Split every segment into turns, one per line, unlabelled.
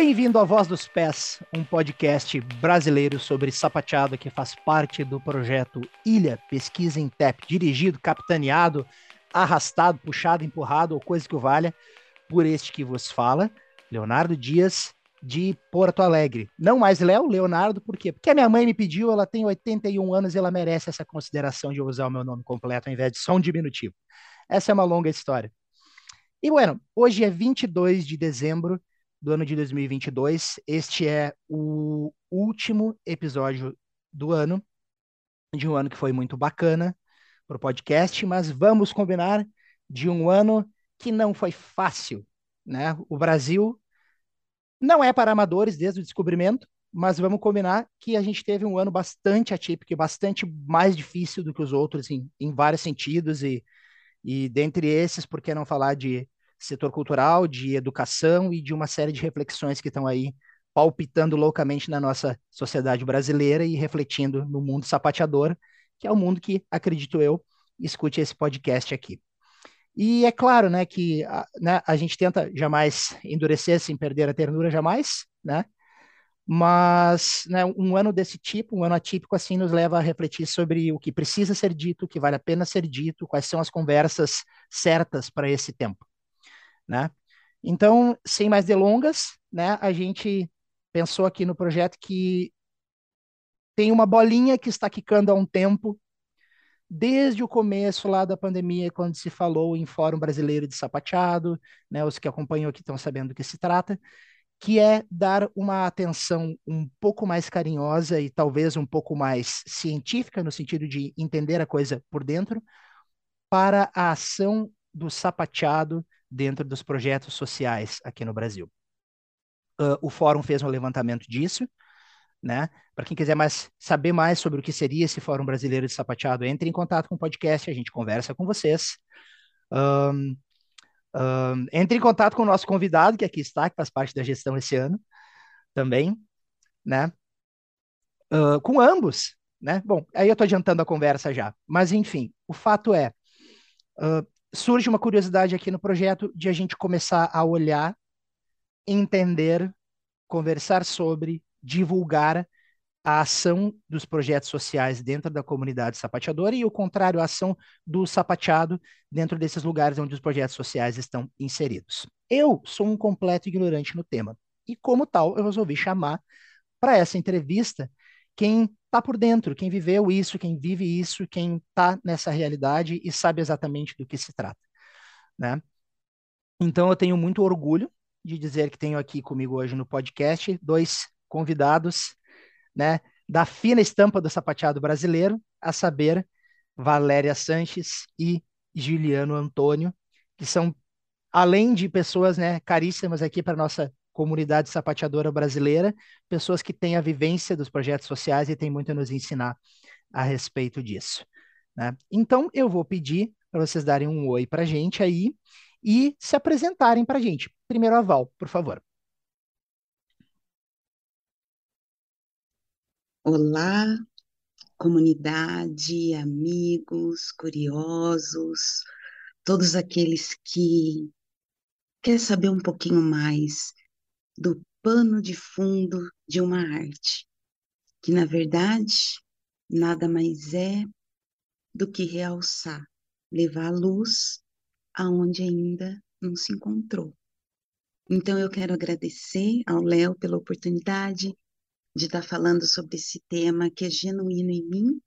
Bem-vindo à Voz dos Pés, um podcast brasileiro sobre sapateado que faz parte do projeto Ilha Pesquisa em TEP, dirigido, capitaneado, arrastado, puxado, empurrado ou coisa que o valha, por este que vos fala, Leonardo Dias, de Porto Alegre. Não mais Léo, Leonardo, por quê? Porque a minha mãe me pediu, ela tem 81 anos e ela merece essa consideração de usar o meu nome completo ao invés de só um diminutivo. Essa é uma longa história. E, bueno, hoje é 22 de dezembro do ano de 2022. Este é o último episódio do ano, de um ano que foi muito bacana para o podcast, mas vamos combinar de um ano que não foi fácil, né? O Brasil não é para amadores desde o descobrimento, mas vamos combinar que a gente teve um ano bastante atípico e bastante mais difícil do que os outros em, em vários sentidos e, e dentre esses, por que não falar de setor cultural, de educação e de uma série de reflexões que estão aí palpitando loucamente na nossa sociedade brasileira e refletindo no mundo sapateador, que é o mundo que, acredito eu, escute esse podcast aqui. E é claro, né, que a, né, a gente tenta jamais endurecer sem perder a ternura jamais, né? Mas né, um ano desse tipo, um ano atípico assim, nos leva a refletir sobre o que precisa ser dito, o que vale a pena ser dito, quais são as conversas certas para esse tempo né? Então, sem mais delongas, né, a gente pensou aqui no projeto que tem uma bolinha que está quicando há um tempo, desde o começo lá da pandemia, quando se falou em Fórum Brasileiro de Sapateado, né, os que acompanham aqui estão sabendo do que se trata, que é dar uma atenção um pouco mais carinhosa e talvez um pouco mais científica, no sentido de entender a coisa por dentro, para a ação do sapateado dentro dos projetos sociais aqui no Brasil. Uh, o fórum fez um levantamento disso, né? Para quem quiser mais saber mais sobre o que seria esse Fórum Brasileiro de Sapateado, entre em contato com o podcast, a gente conversa com vocês. Um, um, entre em contato com o nosso convidado, que aqui está, que faz parte da gestão esse ano, também, né? Uh, com ambos, né? Bom, aí eu estou adiantando a conversa já, mas enfim, o fato é, uh, surge uma curiosidade aqui no projeto de a gente começar a olhar, entender, conversar sobre, divulgar a ação dos projetos sociais dentro da comunidade sapateadora e o contrário, a ação do sapateado dentro desses lugares onde os projetos sociais estão inseridos. Eu sou um completo ignorante no tema e, como tal, eu resolvi chamar para essa entrevista quem está por dentro, quem viveu isso, quem vive isso, quem está nessa realidade e sabe exatamente do que se trata, né? Então eu tenho muito orgulho de dizer que tenho aqui comigo hoje no podcast dois convidados, né, da fina estampa do sapateado brasileiro, a saber, Valéria Sanches e Juliano Antônio, que são além de pessoas, né, caríssimas aqui para nossa comunidade sapateadora brasileira, pessoas que têm a vivência dos projetos sociais e têm muito a nos ensinar a respeito disso. Né? Então, eu vou pedir para vocês darem um oi para a gente aí e se apresentarem para a gente. Primeiro, a Val, por favor.
Olá, comunidade, amigos, curiosos, todos aqueles que querem saber um pouquinho mais do pano de fundo de uma arte, que na verdade nada mais é do que realçar, levar a luz aonde ainda não se encontrou. Então eu quero agradecer ao Léo pela oportunidade de estar falando sobre esse tema que é genuíno em mim,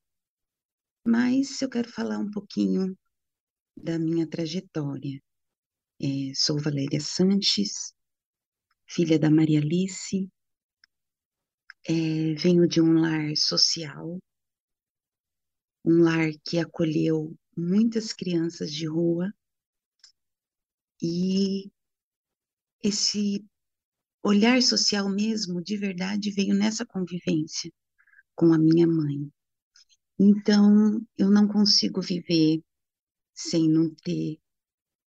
mas eu quero falar um pouquinho da minha trajetória. É, sou Valéria Sanches, filha da Maria Alice, é, venho de um lar social, um lar que acolheu muitas crianças de rua e esse olhar social mesmo, de verdade, veio nessa convivência com a minha mãe. Então, eu não consigo viver sem não ter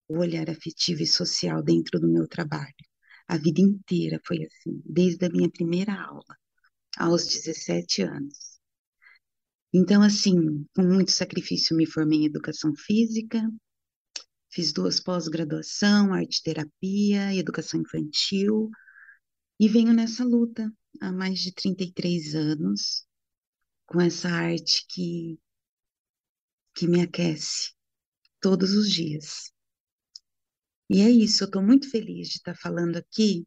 o olhar afetivo e social dentro do meu trabalho. A vida inteira foi assim, desde a minha primeira aula, aos 17 anos. Então, assim, com muito sacrifício, me formei em educação física, fiz duas pós-graduação, arte terapia, educação infantil, E venho nessa luta há mais de 33 anos, com essa arte que, que me aquece todos os dias. E é isso, eu estou muito feliz de estar falando aqui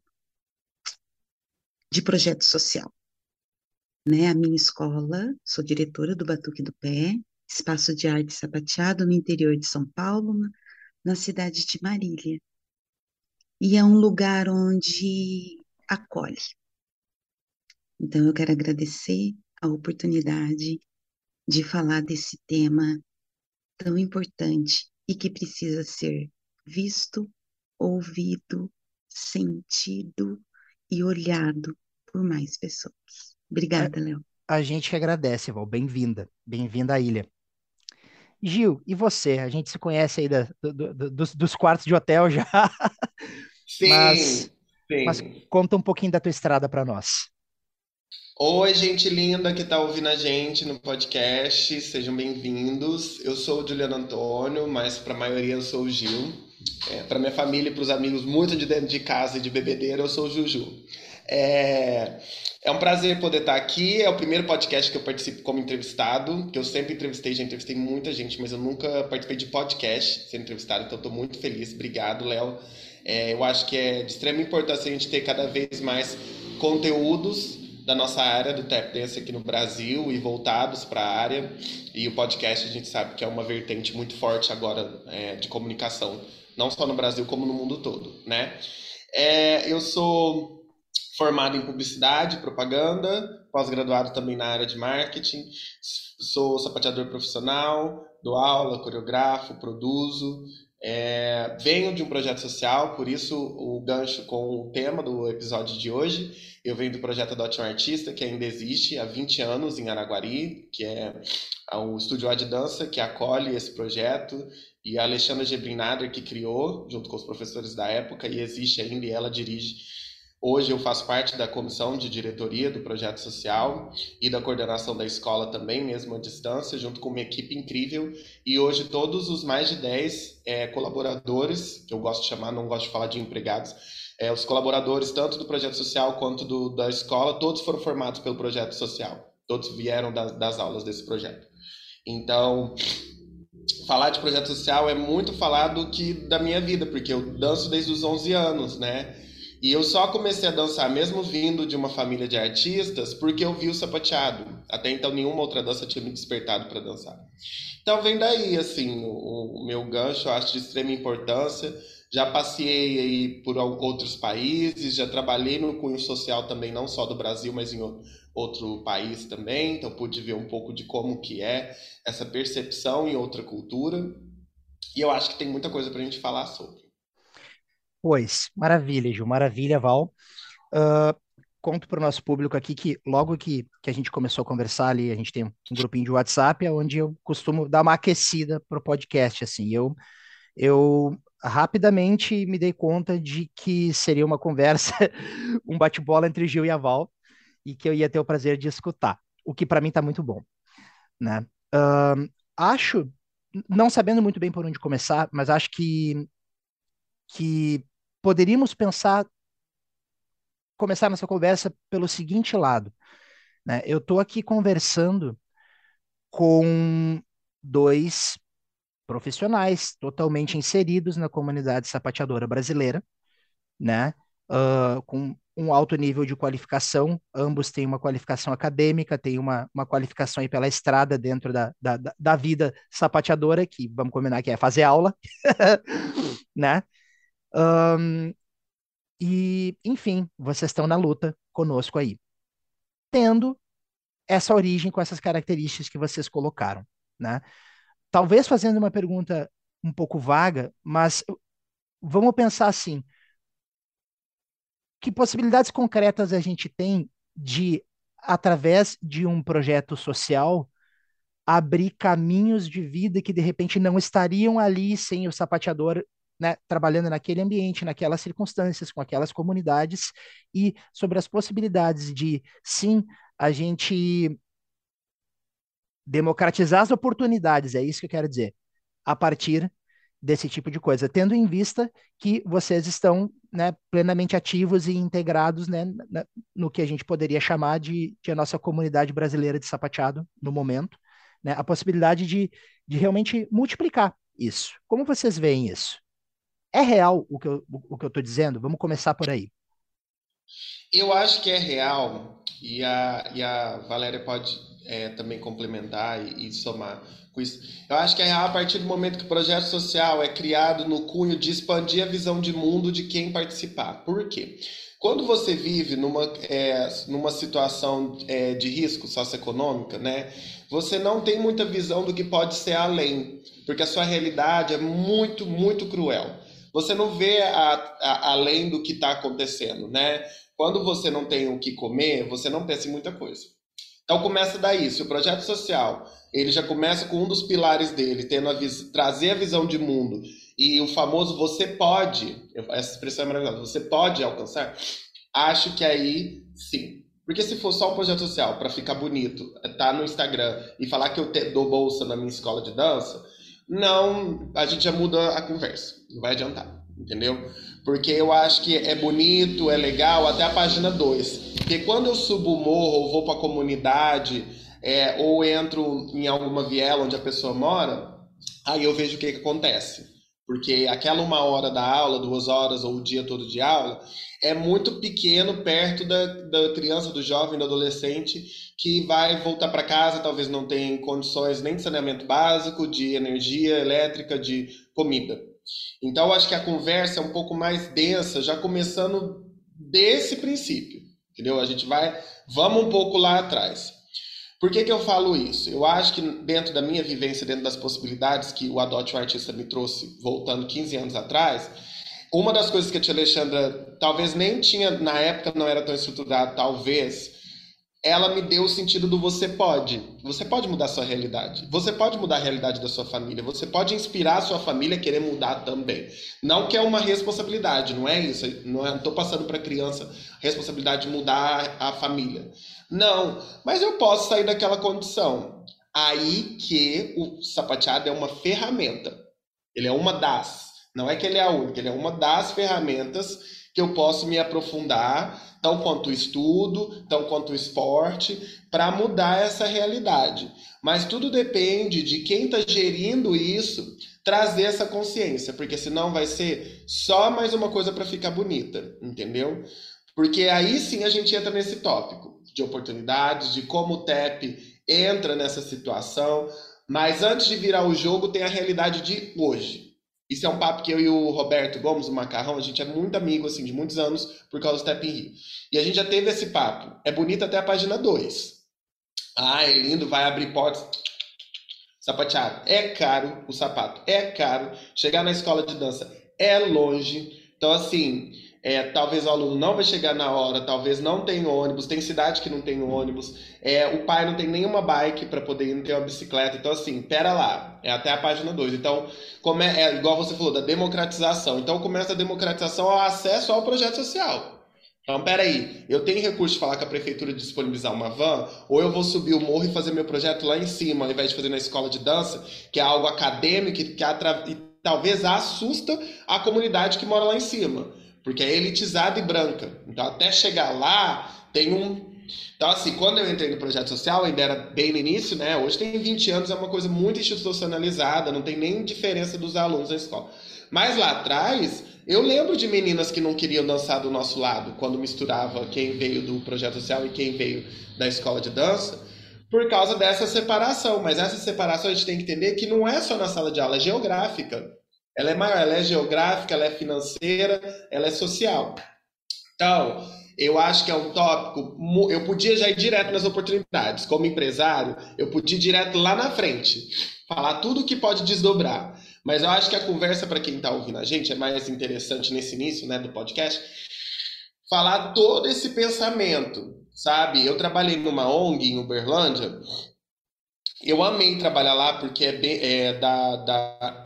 de projeto social. Né? A minha escola, sou diretora do Batuque do Pé, espaço de arte sapateado no interior de São Paulo, na cidade de Marília. E é um lugar onde acolhe. Então, eu quero agradecer a oportunidade de falar desse tema tão importante e que precisa ser visto, ouvido, sentido e olhado por mais pessoas. Obrigada, Léo.
A gente que agradece, Val. Bem-vinda. Bem-vinda à ilha. Gil, e você? A gente se conhece aí da, do, do, dos, dos, quartos de hotel já.
Sim, mas, sim.
mas conta um pouquinho da tua estrada para nós.
Oi, gente linda que está ouvindo a gente no podcast, sejam bem-vindos. Eu sou o Juliano Antônio, mas para a maioria eu sou o Gil. É, para minha família e para os amigos muito de dentro de casa e de bebedeira, eu sou o Juju. É, é um prazer poder estar aqui. É o primeiro podcast que eu participo como entrevistado, que eu sempre entrevistei, já entrevistei muita gente, mas eu nunca participei de podcast ser entrevistado, então estou muito feliz. Obrigado, Léo. É, eu acho que é de extrema importância a gente ter cada vez mais conteúdos da nossa área do tap dance aqui no Brasil e voltados para a área. E o podcast a gente sabe que é uma vertente muito forte agora é, de comunicação, não só no Brasil como no mundo todo, né? É, eu sou formado em publicidade, propaganda, pós-graduado também na área de marketing, sou sapateador profissional, dou aula, coreografo, produzo, é, venho de um projeto social, por isso o gancho com o tema do episódio de hoje. Eu venho do projeto Adote um Artista, que ainda existe há 20 anos em Araguari, que é o estúdio de dança que acolhe esse projeto, e a Alexandra Gebrinader que criou, junto com os professores da época, e existe ainda e ela dirige Hoje eu faço parte da comissão de diretoria do projeto social e da coordenação da escola também, mesmo à distância, junto com uma equipe incrível. E hoje todos os mais de 10 é, colaboradores, que eu gosto de chamar, não gosto de falar de empregados, é, os colaboradores tanto do projeto social quanto do, da escola, todos foram formados pelo projeto social. Todos vieram das, das aulas desse projeto. Então, falar de projeto social é muito falar do que da minha vida, porque eu danço desde os 11 anos, né? E eu só comecei a dançar, mesmo vindo de uma família de artistas, porque eu vi o sapateado. Até então, nenhuma outra dança tinha me despertado para dançar. Então, vem daí, assim, o, o, meu gancho, eu acho de extrema importância. Já passei aí por outros países, já trabalhei no cunho social também, não só do Brasil, mas em outro país também. Então, pude ver um pouco de como que é essa percepção em outra cultura. E eu acho que tem muita coisa para a gente falar sobre.
Pois, maravilha, Gil, maravilha, Val. Uh, conto para o nosso público aqui que logo que, que a gente começou a conversar ali, a gente tem um grupinho de WhatsApp, onde eu costumo dar uma aquecida para o podcast, assim, eu, eu rapidamente me dei conta de que seria uma conversa, um bate-bola entre Gil e a Val, e que eu ia ter o prazer de escutar, o que para mim está muito bom, né? Uh, acho, não sabendo muito bem por onde começar, mas acho que que poderíamos pensar, começar nossa conversa pelo seguinte lado. Né? Eu estou aqui conversando com dois profissionais totalmente inseridos na comunidade sapateadora brasileira, né? Uh, com um alto nível de qualificação, ambos têm uma qualificação acadêmica, têm uma, uma qualificação aí pela estrada dentro da, da, da vida sapateadora, que vamos combinar que é fazer aula, né? Um, e, enfim, vocês estão na luta conosco aí. Tendo essa origem com essas características que vocês colocaram, né? Talvez fazendo uma pergunta um pouco vaga, mas vamos pensar assim: que possibilidades concretas a gente tem de, através de um projeto social, abrir caminhos de vida que de repente não estariam ali sem o sapateador né, trabalhando naquele ambiente, naquelas circunstâncias, com aquelas comunidades, e sobre as possibilidades de, sim, a gente democratizar as oportunidades, é isso que eu quero dizer, a partir desse tipo de coisa, tendo em vista que vocês estão né, plenamente ativos e integrados né, no que a gente poderia chamar de, de, a nossa comunidade brasileira de sapateado no momento, né, a possibilidade de, de realmente multiplicar isso. Como vocês veem isso? É real o que eu estou dizendo? Vamos começar por aí.
Eu acho que é real, e a, e a Valéria pode é, também complementar e, e somar isso. Eu acho que é a partir do momento que o projeto social é criado no cunho de expandir a visão de mundo de quem participar. Por quê? Quando você vive numa, é, numa situação é, de risco socioeconômica, né, você não tem muita visão do que pode ser além, porque a sua realidade é muito, muito cruel. Você não vê a, a, além do que está acontecendo, né? Quando você não tem o que comer, você não pensa em muita coisa. Então começa daí. Se o projeto social ele já começa com um dos pilares dele, tendo a trazer a visão de mundo e o famoso você pode, essa expressão é maravilhosa, você pode alcançar. Acho que aí sim. Porque se for só um projeto social para ficar bonito, tá no Instagram e falar que eu te, dou bolsa na minha escola de dança, não, a gente já muda a conversa. Não vai adiantar, entendeu? Porque eu acho que é bonito, é legal, até a página 2. Porque quando eu subo o morro ou vou para a comunidade, é, ou entro em alguma viela onde a pessoa mora, aí eu vejo o que, que acontece. Porque aquela uma hora da aula, duas horas ou o dia todo de aula, é muito pequeno perto da, da criança, do jovem, do adolescente que vai voltar para casa, talvez não tenha condições nem de saneamento básico, de energia elétrica, de comida. Então, acho que a conversa é um pouco mais densa, já começando desse princípio, entendeu? A gente vai, vamos um pouco lá atrás. Por que, que eu falo isso? Eu acho que dentro da minha vivência, dentro das possibilidades que o Adote o Artista me trouxe, voltando 15 anos atrás, uma das coisas que a tia Alexandra talvez nem tinha, na época não era tão estruturado, talvez, ela me deu o sentido do você pode. Você pode mudar a sua realidade. Você pode mudar a realidade da sua família. Você pode inspirar a sua família a querer mudar também. Não que é uma responsabilidade, não é isso. Não estou passando para a criança responsabilidade de mudar a família. Não, mas eu posso sair daquela condição. Aí que o sapateado é uma ferramenta. Ele é uma das. Não é que ele é a única, ele é uma das ferramentas que eu posso me aprofundar tão quanto o estudo, tão quanto o esporte, para mudar essa realidade. Mas tudo depende de quem está gerindo isso trazer essa consciência, porque senão vai ser só mais uma coisa para ficar bonita, entendeu? Porque aí sim a gente entra nesse tópico de oportunidades, de como o TEP entra nessa situação. Mas antes de virar o jogo, tem a realidade de hoje. Isso é um papo que eu e o Roberto Gomes, o Macarrão, a gente é muito amigo, assim, de muitos anos, por causa do Step Rio. E a gente já teve esse papo. É bonito até a página 2. Ah, é lindo, vai abrir portas. Sapateado. É caro o sapato. É caro. Chegar na escola de dança é longe. Então, assim, é, talvez o aluno não vai chegar na hora, talvez não tenha ônibus, tem cidade que não tem ônibus, é, o pai não tem nenhuma bike para poder não tem uma bicicleta, então assim, pera lá, é até a página 2. Então, como é, é, igual você falou, da democratização. Então começa a democratização ao acesso ao projeto social. Então, peraí, eu tenho recurso de falar com a prefeitura de disponibilizar uma van, ou eu vou subir o morro e fazer meu projeto lá em cima, ao invés de fazer na escola de dança, que é algo acadêmico que, que atra... e talvez assusta a comunidade que mora lá em cima porque é elitizada e branca. Então, até chegar lá, tem um. Então, assim, quando eu entrei no projeto social, ainda era bem no início, né? Hoje tem 20 anos, é uma coisa muito institucionalizada, não tem nem diferença dos alunos na escola. Mas lá atrás, eu lembro de meninas que não queriam dançar do nosso lado, quando misturava quem veio do projeto social e quem veio da escola de dança, por causa dessa separação. Mas essa separação a gente tem que entender que não é só na sala de aula, é geográfica. Ela é maior, ela é geográfica, ela é financeira, ela é social. Então, eu acho que é um tópico. Eu podia já ir direto nas oportunidades. Como empresário, eu podia ir direto lá na frente, falar tudo que pode desdobrar. Mas eu acho que a conversa, para quem está ouvindo a gente, é mais interessante nesse início né, do podcast, falar todo esse pensamento, sabe? Eu trabalhei numa ONG em Uberlândia. Eu amei trabalhar lá porque é, bem, é da, da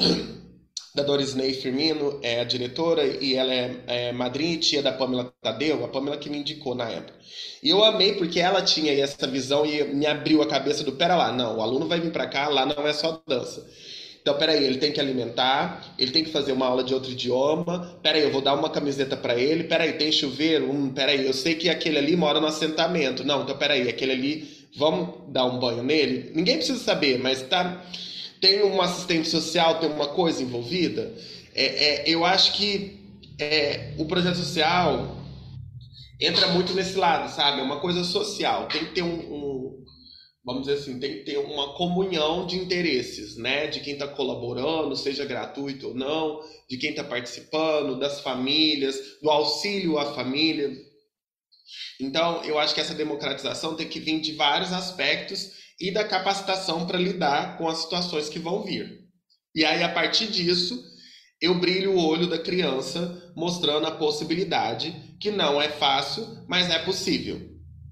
da Doris Ney Firmino, é a diretora, e ela é, é madrinha e tia da Pamela Tadeu, a Pamela que me indicou na época. E eu amei porque ela tinha essa visão e me abriu a cabeça do, pera lá, não, o aluno vai vir para cá, lá não é só dança. Então, peraí, ele tem que alimentar, ele tem que fazer uma aula de outro idioma. Peraí, eu vou dar uma camiseta para ele. Peraí, tem chuveiro? Hum, peraí, eu sei que aquele ali mora no assentamento. Não, então peraí, aquele ali, vamos dar um banho nele? Ninguém precisa saber, mas tá. Tem um assistente social, tem uma coisa envolvida. É, é, eu acho que é, o projeto social entra muito nesse lado, sabe? É uma coisa social. Tem que ter um, um vamos dizer assim, tem que ter uma comunhão de interesses, né? De quem está colaborando, seja gratuito ou não, de quem está participando, das famílias, do auxílio à família. Então, eu acho que essa democratização tem que vir de vários aspectos e da capacitação para lidar com as situações que vão vir. E aí, a partir disso, eu brilho o olho da criança mostrando a possibilidade, que não é fácil, mas é possível.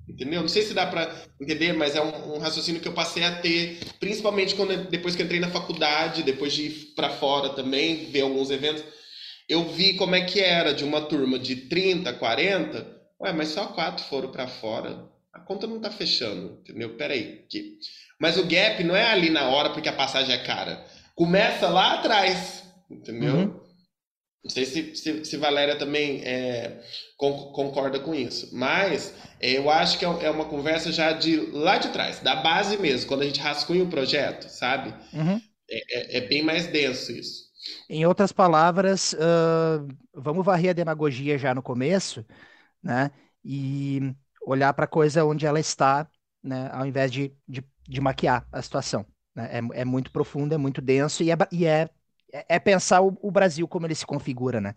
Entendeu? Não sei se dá para entender, mas é um, um, raciocínio que eu passei a ter, principalmente quando depois que entrei na faculdade, depois de ir para fora também, ver alguns eventos, eu vi como é que era de uma turma de 30, 40, ué, mas só quatro foram para fora. A conta não tá fechando, entendeu? Peraí. Que... Mas o gap não é ali na hora porque a passagem é cara. Começa lá atrás, entendeu? Uhum. Não sei se, se, se Valéria também é, concorda com isso, mas é, eu acho que é, é uma conversa já de lá de trás, da base mesmo, quando a gente rascunha o projeto, sabe? Uhum. É, é, é, bem mais denso isso.
Em outras palavras, uh, vamos varrer a demagogia já no começo, né? E olhar para a coisa onde ela está, né? Ao invés de, de, de maquiar a situação. Né? É, é muito profundo, é muito denso e é, e é é, pensar o, o Brasil como ele se configura, né?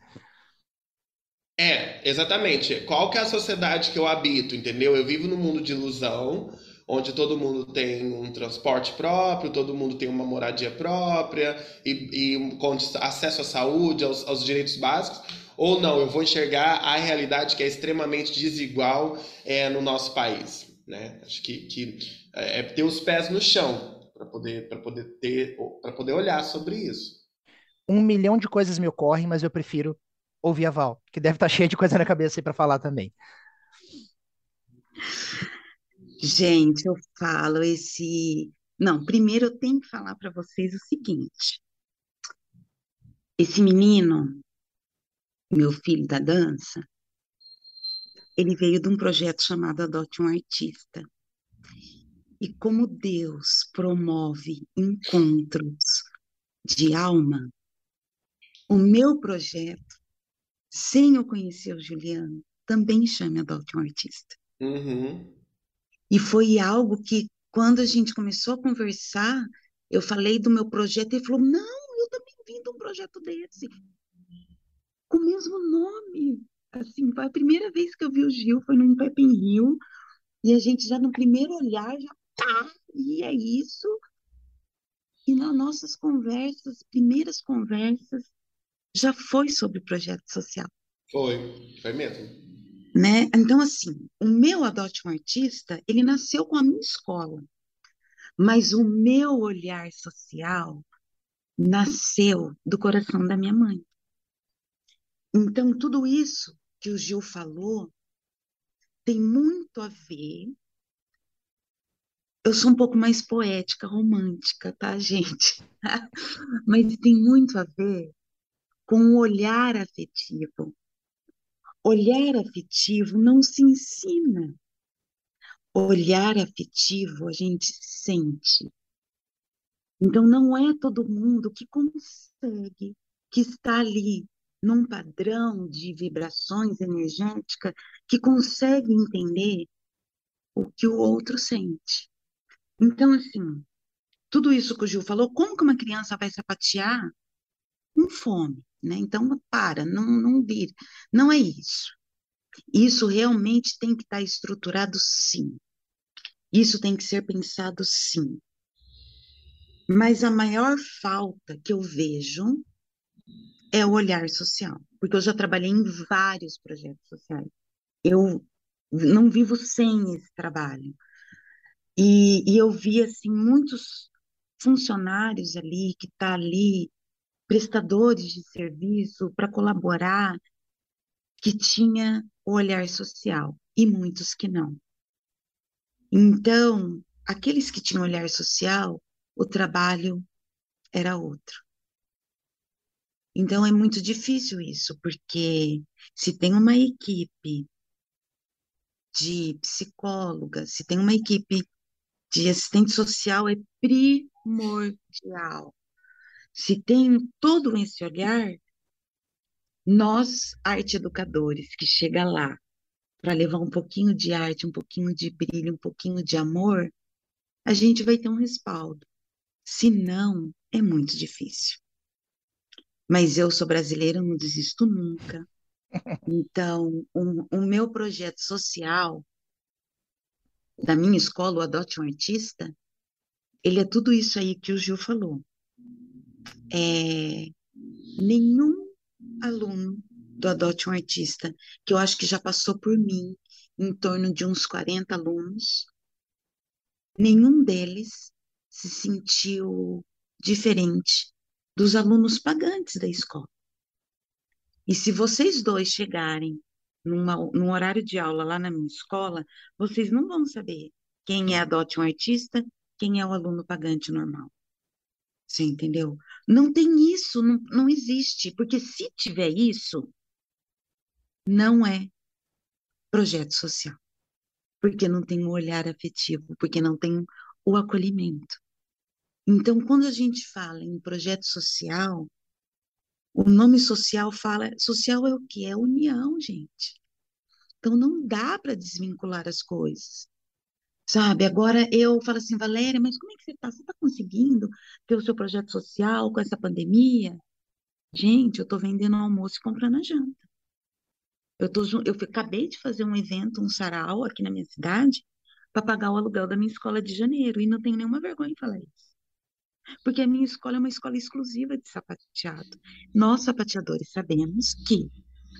É, exatamente. Qual que é a sociedade que eu habito, entendeu? Eu vivo num mundo de ilusão, onde todo mundo tem um transporte próprio, todo mundo tem uma moradia própria e, e com acesso à saúde, aos, aos, direitos básicos. Ou não, eu vou enxergar a realidade que é extremamente desigual é, no nosso país. Né? Acho que, que é, é ter os pés no chão para poder, poder ter, para poder olhar sobre isso
um milhão de coisas me ocorrem, mas eu prefiro ouvir a Val, que deve estar tá cheia de coisa na cabeça aí para falar também.
Gente, eu falo esse. Não, primeiro eu tenho que falar para vocês o seguinte: esse menino, meu filho da dança, ele veio de um projeto chamado Adote um Artista. E como Deus promove encontros de alma, o meu projeto, sem eu conhecer o Juliano, também chama Adote um Artista. Uhum. E foi algo que, quando a gente começou a conversar, eu falei do meu projeto e ele falou: Não, eu também vim de um projeto desse, com o mesmo nome. Assim, foi a primeira vez que eu vi o Gil, foi num Pepe Rio, e a gente já no primeiro olhar já tá, e é isso. E nas nossas conversas, primeiras conversas, já foi sobre projeto social.
Foi, foi mesmo.
Né? Então, assim, o meu Adote um Artista, ele nasceu com a minha escola, mas o meu olhar social nasceu do coração da minha mãe. Então, tudo isso que o Gil falou tem muito a ver. Eu sou um pouco mais poética, romântica, tá, gente? Mas tem muito a ver com o olhar afetivo. Olhar afetivo não se ensina. Olhar afetivo a gente sente. Então, não é todo mundo que consegue, que está ali num padrão de vibrações energéticas, que consegue entender o que o outro sente. Então, assim, tudo isso que o Gil falou, como que uma criança vai sapatear com fome? Né? Então, para, não, não vira. Não é isso. Isso realmente tem que estar estruturado, sim. Isso tem que ser pensado, sim. Mas a maior falta que eu vejo é o olhar social, porque eu já trabalhei em vários projetos sociais. Eu não vivo sem esse trabalho. E, e eu vi assim muitos funcionários ali que tá ali prestadores de serviço para colaborar, que tinha o olhar social e muitos que não. Então, aqueles que tinham olhar social, o trabalho era outro. Então é muito difícil isso, porque se tem uma equipe de psicóloga, se tem uma equipe de assistente social, é primordial. Se tem todo esse olhar, nós, arte educadores, que chega lá para levar um pouquinho de arte, um pouquinho de brilho, um pouquinho de amor, a gente vai ter um respaldo. Se não, é muito difícil. Mas eu sou brasileira, não desisto nunca. Então, o, meu projeto social da minha escola, o Adote um Artista, ele é tudo isso aí que o Gil falou. É, nenhum aluno do Adote um Artista, que eu acho que já passou por mim, em torno de uns 40 alunos, nenhum deles se sentiu diferente dos alunos pagantes da escola. E se vocês dois chegarem numa, num horário de aula lá na minha escola, vocês não vão saber quem é adote um artista, quem é o aluno pagante normal. Você entendeu? Não tem isso, não, não existe, porque se tiver isso, não é projeto social, porque não tem o um olhar afetivo, porque não tem o acolhimento. Então, quando a gente fala em projeto social, o nome social fala, social é o que? É união, gente. Então não dá para desvincular as coisas. Sabe? Agora eu falo assim, Valéria, mas como é que você está? Você está conseguindo ter o seu projeto social com essa pandemia? Gente, eu estou vendendo almoço e comprando a janta. Eu, tô, eu acabei de fazer um evento, um sarau aqui na minha cidade, para pagar o aluguel da minha escola de janeiro. E não tenho nenhuma vergonha em falar isso porque a minha escola é uma escola exclusiva de sapateado. Nós, sapateadores, sabemos que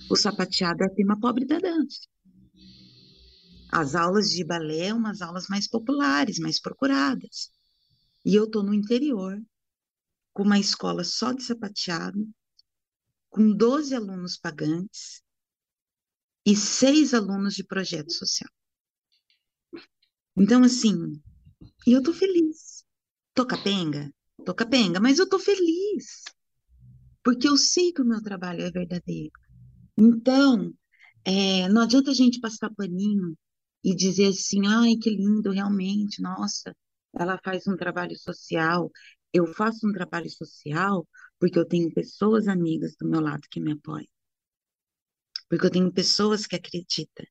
o sapateado é a pobre da dança. As aulas de balé são umas aulas mais populares, mais procuradas. E eu estou no interior, com uma escola só de sapateado, com 12 alunos pagantes e seis alunos de projeto social. Então, assim, eu estou feliz Tô capenga? Tô capenga, mas eu tô feliz. Porque eu sei que o meu trabalho é verdadeiro. Então, é, não adianta a gente passar paninho e dizer assim, ai, que lindo, realmente, nossa, ela faz um trabalho social. Eu faço um trabalho social porque eu tenho pessoas amigas do meu lado que me apoiam. Porque eu tenho pessoas que acreditam.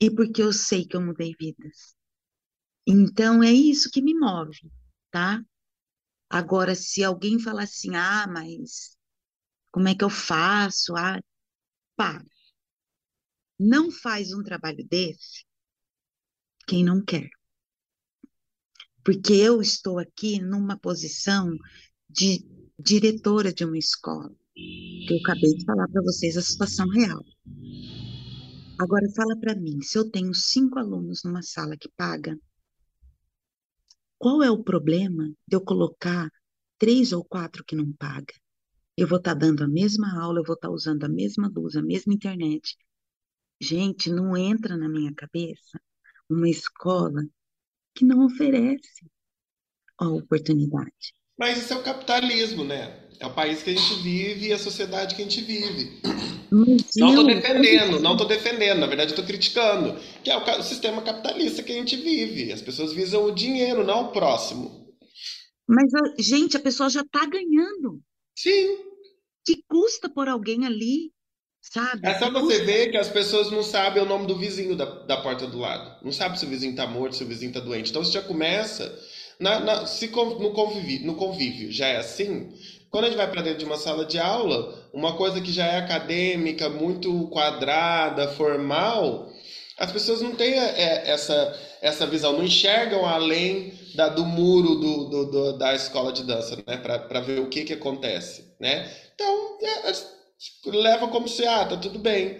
E porque eu sei que eu mudei vidas. Então, é isso que me move, tá? Agora, se alguém falar assim, ah, mas como é que eu faço? Ah, para. Não faz um trabalho desse quem não quer. Porque eu estou aqui numa posição de diretora de uma escola, que eu acabei de falar para vocês a situação real. Agora fala para mim, se eu tenho cinco alunos numa sala que paga qual é o problema de eu colocar três ou quatro que não paga? Eu vou estar tá dando a mesma aula, eu vou estar tá usando a mesma luz, a mesma internet. Gente, não entra na minha cabeça uma escola que não oferece a oportunidade.
Mas isso é o capitalismo, né? É o país que a gente vive e a sociedade que a gente vive. Não estou defendendo, não estou defendendo, na verdade estou criticando, que é o, sistema capitalista que a gente vive. As pessoas visam o dinheiro, não o próximo.
Mas, a- gente, a pessoa já está ganhando.
Sim,
Que custa por alguém ali, sabe?
é só você
custa-
ver que as pessoas não sabem o nome do vizinho da, da porta do lado. Não sabe se o vizinho está morto, se o vizinho está doente. Então você já começa na, na- se no, convívio, no convívio. Já é assim. Quando a gente vai para dentro de uma sala de aula, uma coisa que já é acadêmica, muito quadrada, formal, as pessoas não têm é, essa, essa visão, não enxergam além da, do muro do, do- do- da escola de dança, né? Para ver o que, que acontece, né? Então, é, é, leva como se, ah, tá tudo bem.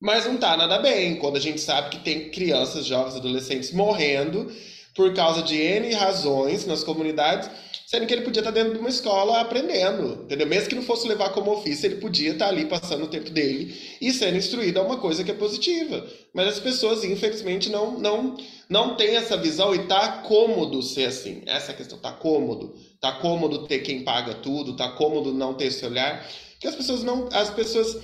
Mas não tá nada bem, quando a gente sabe que tem crianças, jovens, adolescentes morrendo por causa de N razões nas comunidades sendo que ele podia estar dentro de uma escola aprendendo, entendeu? Mesmo que não fosse levar como ofício, ele podia estar ali passando o tempo dele e sendo instruído a uma coisa que é positiva. Mas as pessoas, infelizmente, não não não têm essa visão e tá cômodo ser assim. Essa é a questão, tá cômodo. Tá cômodo ter quem paga tudo, tá cômodo não ter esse olhar, que as pessoas não, as pessoas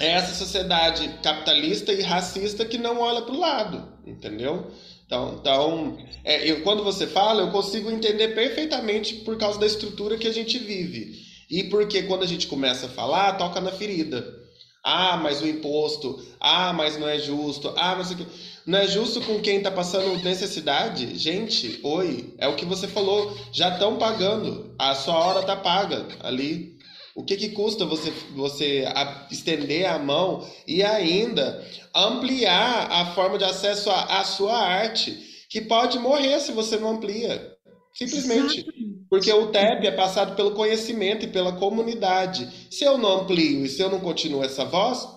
é essa sociedade capitalista e racista que não olha para o lado, entendeu? Então, então é, eu, quando você fala, eu consigo entender perfeitamente por causa da estrutura que a gente vive. E porque quando a gente começa a falar, toca na ferida. Ah, mas o imposto. Ah, mas não é justo. Ah, mas não é justo com quem está passando necessidade? Gente, oi, é o que você falou. Já estão pagando. A sua hora está paga ali. O que, que custa você, você estender a mão e ainda ampliar a forma de acesso à, sua arte, que pode morrer se você não amplia. Simplesmente. Porque o TEP é passado pelo conhecimento e pela comunidade. Se eu não amplio e se eu não continuo essa voz,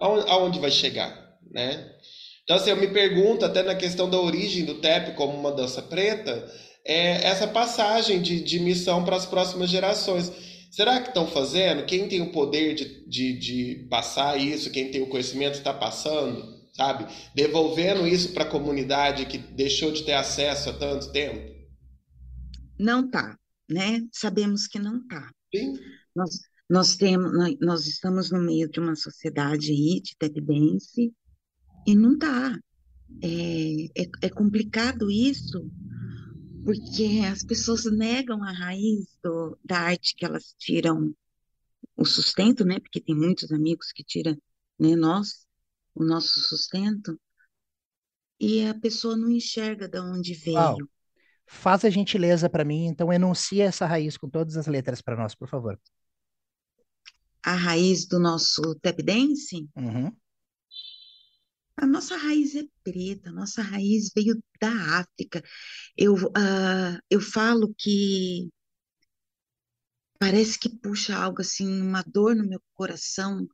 aonde, aonde vai chegar? Né? Então, assim, eu me pergunto, até na questão da origem do TEP como uma dança preta, é essa passagem de, de missão para as próximas gerações. Será que estão fazendo? Quem tem o poder de, de, de passar isso, quem tem o conhecimento está passando, sabe? Devolvendo isso para a comunidade que deixou de ter acesso há tanto tempo?
Não tá, né? Sabemos que não tá. Sim. Nós, nós temos, nós estamos no meio de uma sociedade aí de dance e não tá. É, é, é complicado isso, porque as pessoas negam a raiz do, da arte que elas tiram o sustento, né? Porque tem muitos amigos que tiram, né, nós, o nosso sustento, e a pessoa não enxerga de onde veio. Uau.
Faz a gentileza para mim, então enuncia essa raiz com todas as letras para nós, por favor.
A raiz do nosso tap dance?
Uhum.
A nossa raiz é preta, a nossa raiz veio da África. Eu, uh, eu falo que parece que puxa algo assim, uma dor no meu coração,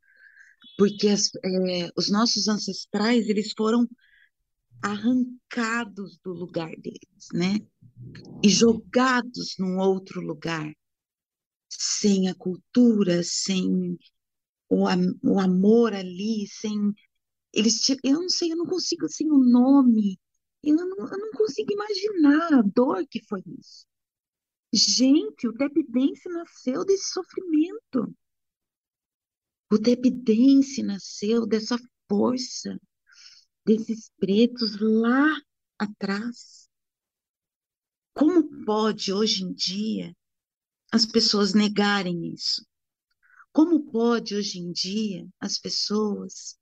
porque as, é, os nossos ancestrais, eles foram arrancados do lugar deles, né? E jogados num outro lugar, sem a cultura, sem o, o amor ali, sem eles, eu não sei, eu não consigo, assim, o nome, eu não, eu não consigo imaginar a dor que foi isso. Gente, o tap dance nasceu desse sofrimento. O tap dance nasceu dessa força, desses pretos lá atrás. Como pode, hoje em dia, as pessoas negarem isso? Como pode, hoje em dia, as pessoas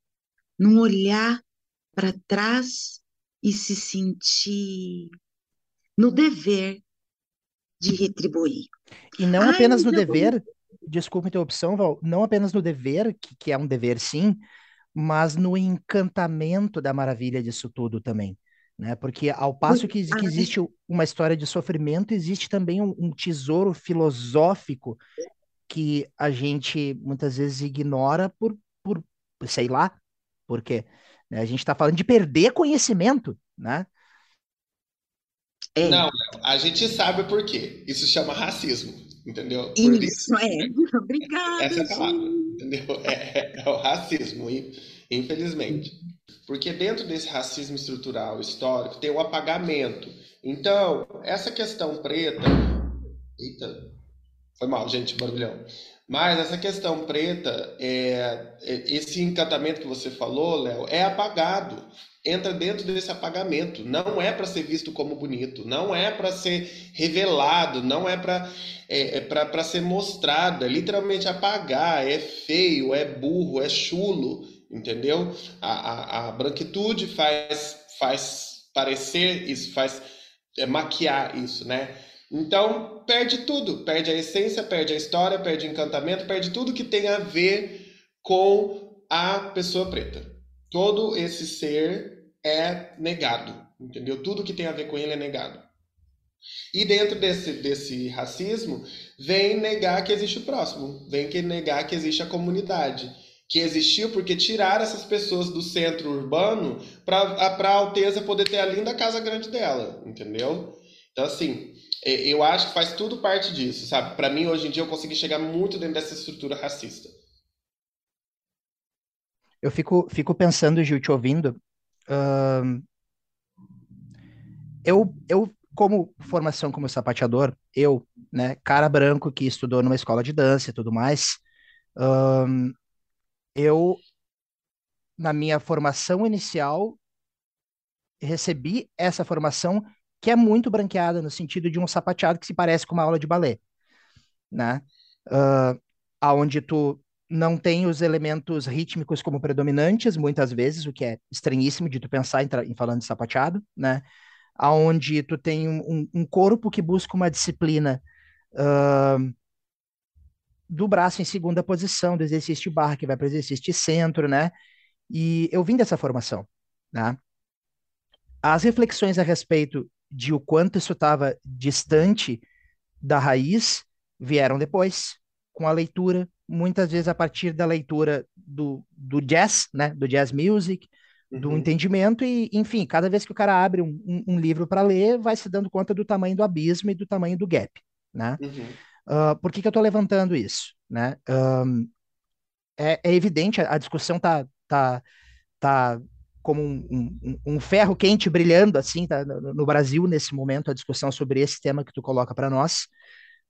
num olhar para trás e se sentir no dever de retribuir.
E não Ai, apenas no dever, desculpa a interrupção, Val, não apenas no dever, que, que é um dever sim, mas no encantamento da maravilha disso tudo também. Né? Porque ao passo que, que existe uma história de sofrimento, existe também um, um tesouro filosófico que a gente muitas vezes ignora por, por sei lá, porque né, a gente está falando de perder conhecimento, né?
É. Não, a gente sabe por quê. Isso chama racismo, entendeu?
Por isso, isso é. Obrigada.
Essa é a palavra, entendeu? É, é, o racismo, infelizmente. Porque dentro desse racismo estrutural, histórico, tem o apagamento. Então, essa questão preta. Eita, foi mal, gente, barulhão. Mas essa questão preta, é, é, esse encantamento que você falou, Léo, é apagado. Entra dentro desse apagamento. Não é para ser visto como bonito, não é para ser revelado, não é para é, é ser mostrado. É literalmente apagar. É feio, é burro, é chulo, entendeu? A, a, a branquitude faz, faz parecer isso, faz é, maquiar isso, né? Então, perde tudo. Perde a essência, perde a história, perde o encantamento, perde tudo que tem a ver com a pessoa preta. Todo esse ser é negado, entendeu? Tudo que tem a ver com ele é negado. E dentro desse, desse racismo, vem negar que existe o próximo, vem que negar que existe a comunidade, que existiu porque tiraram essas pessoas do centro urbano para a Alteza poder ter a linda casa grande dela, entendeu? Então, assim, Eu acho que faz tudo parte disso, sabe? Para mim, hoje em dia, eu consegui chegar muito dentro dessa estrutura racista.
Eu fico, fico pensando, Gil, te ouvindo. Uh, eu, eu, como formação como sapateador, eu, né, cara branco que estudou numa escola de dança e tudo mais, uh, eu, na minha formação inicial, recebi essa formação que é muito branqueada no sentido de um sapateado que se parece com uma aula de balé, né? Uh, aonde tu não tem os elementos rítmicos como predominantes, muitas vezes, o que é estranhíssimo de tu pensar em, em falando de sapateado, né? Aonde tu tem um, um corpo que busca uma disciplina uh, do braço em segunda posição, do exercício de barra que vai para o exercício de centro, né? E eu vim dessa formação, né? As reflexões a respeito de o quanto isso estava distante da raiz vieram depois, com a leitura, muitas vezes a partir da leitura do, do jazz, né, do jazz music, uhum. do entendimento, e, enfim, cada vez que o cara abre um, um, um livro para ler, vai se dando conta do tamanho do abismo e do tamanho do gap, né? Uhum. Uh, por que, que eu estou levantando isso, né? Um, é, é, evidente, a, a discussão tá, tá, tá como um, um, um, ferro quente brilhando assim tá, no, no, Brasil nesse momento a discussão sobre esse tema que tu coloca para nós,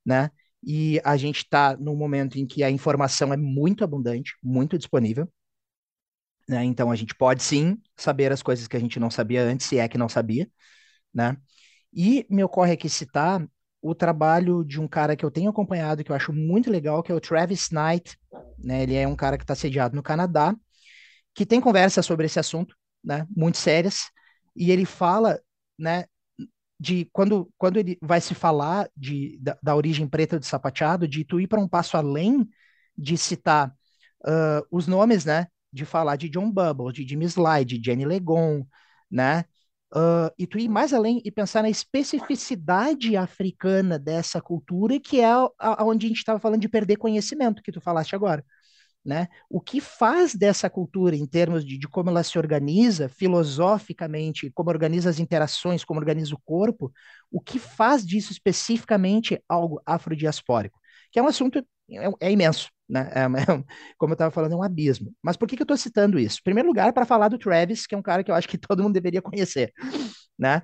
né? E a gente está num momento em que a informação é muito abundante, muito disponível, né? Então a gente pode sim saber as coisas que a gente não sabia antes, se é que não sabia, né? E me ocorre aqui citar o trabalho de um cara que eu tenho acompanhado, que eu acho muito legal, que é o Travis Knight, né? Ele é um cara que está sediado no Canadá, que tem conversa sobre esse assunto, né, muito sérias, e ele fala, né, de quando, quando ele vai se falar de, da, da origem preta do sapateado, de tu ir para um passo além de citar uh, os nomes, né, de falar de John Bubbles, de Jimmy Slide, de Jenny Legon, né, uh, e tu ir mais além e pensar na especificidade africana dessa cultura, que é a, onde a gente estava falando de perder conhecimento, que tu falaste agora né? O que faz dessa cultura, em termos de, de, como ela se organiza filosoficamente, como organiza as interações, como organiza o corpo, o que faz disso especificamente algo afrodiaspórico? Que é um assunto é, é imenso, né? É, é, como eu estava falando, é um abismo. Mas por que, que eu estou citando isso? Em primeiro lugar, para falar do Travis, que é um cara que eu acho que todo mundo deveria conhecer, né?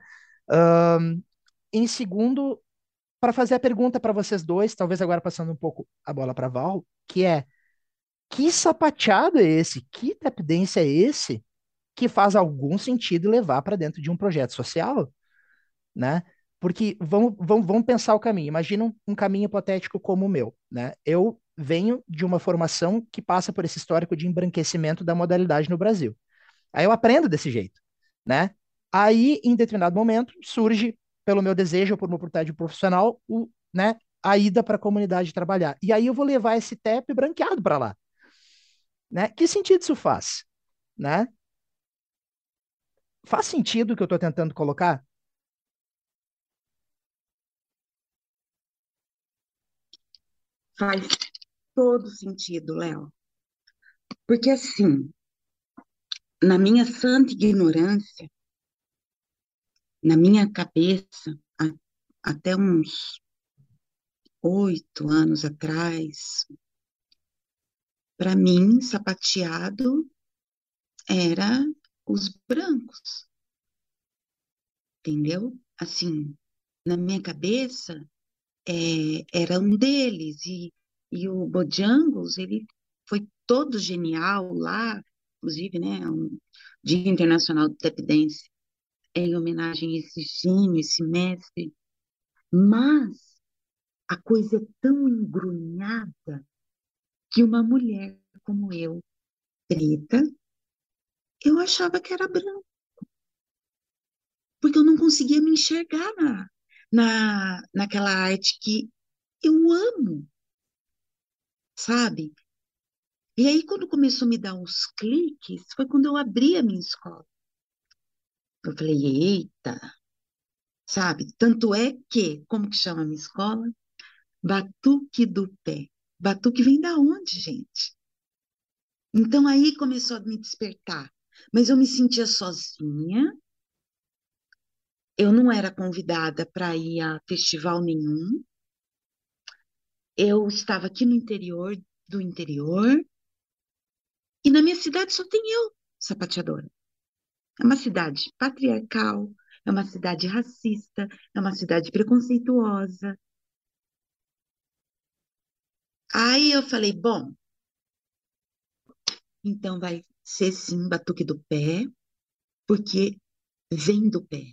Um, em segundo, para fazer a pergunta para vocês dois, talvez agora passando um pouco a bola para Val, que é que sapateado é esse? Que tap dance é esse que faz algum sentido levar para dentro de um projeto social, né? Porque vamos, vamos, vamos pensar o caminho. Imagina um, um caminho hipotético como o meu, né? Eu venho de uma formação que passa por esse histórico de embranquecimento da modalidade no Brasil. Aí eu aprendo desse jeito, né? Aí, em determinado momento, surge, pelo meu desejo ou por uma oportunidade profissional, o, né, a ida para a comunidade trabalhar. E aí eu vou levar esse TEP branqueado para lá. Né? Que sentido isso faz? Né? Faz sentido o que eu estou tentando colocar?
Faz todo sentido, Léo. Porque assim, na minha santa ignorância, na minha cabeça, até uns oito anos atrás, para mim, sapateado era os brancos. Entendeu? Assim, na minha cabeça, é, era um deles. E, e o Bojangles, ele foi todo genial lá, inclusive, né, um Dia Internacional do Tap Dance, em homenagem a esse gênio, esse mestre. Mas a coisa é tão engrunhada que uma mulher como eu, preta, eu achava que era branco. Porque eu não conseguia me enxergar na, na, naquela arte que eu amo, sabe? E aí, quando começou a me dar uns cliques, foi quando eu abri a minha escola. Eu falei, eita, sabe? Tanto é que, como que chama a minha escola? Batuque do Pé. Batuque vem da onde, gente? Então aí começou a me despertar. Mas eu me sentia sozinha, eu não era convidada para ir a festival nenhum. Eu estava aqui no interior do interior. E na minha cidade só tem eu, sapateadora. É uma cidade patriarcal, é uma cidade racista, é uma cidade preconceituosa. Aí eu falei, bom, então vai ser sim batuque do pé, porque vem do pé,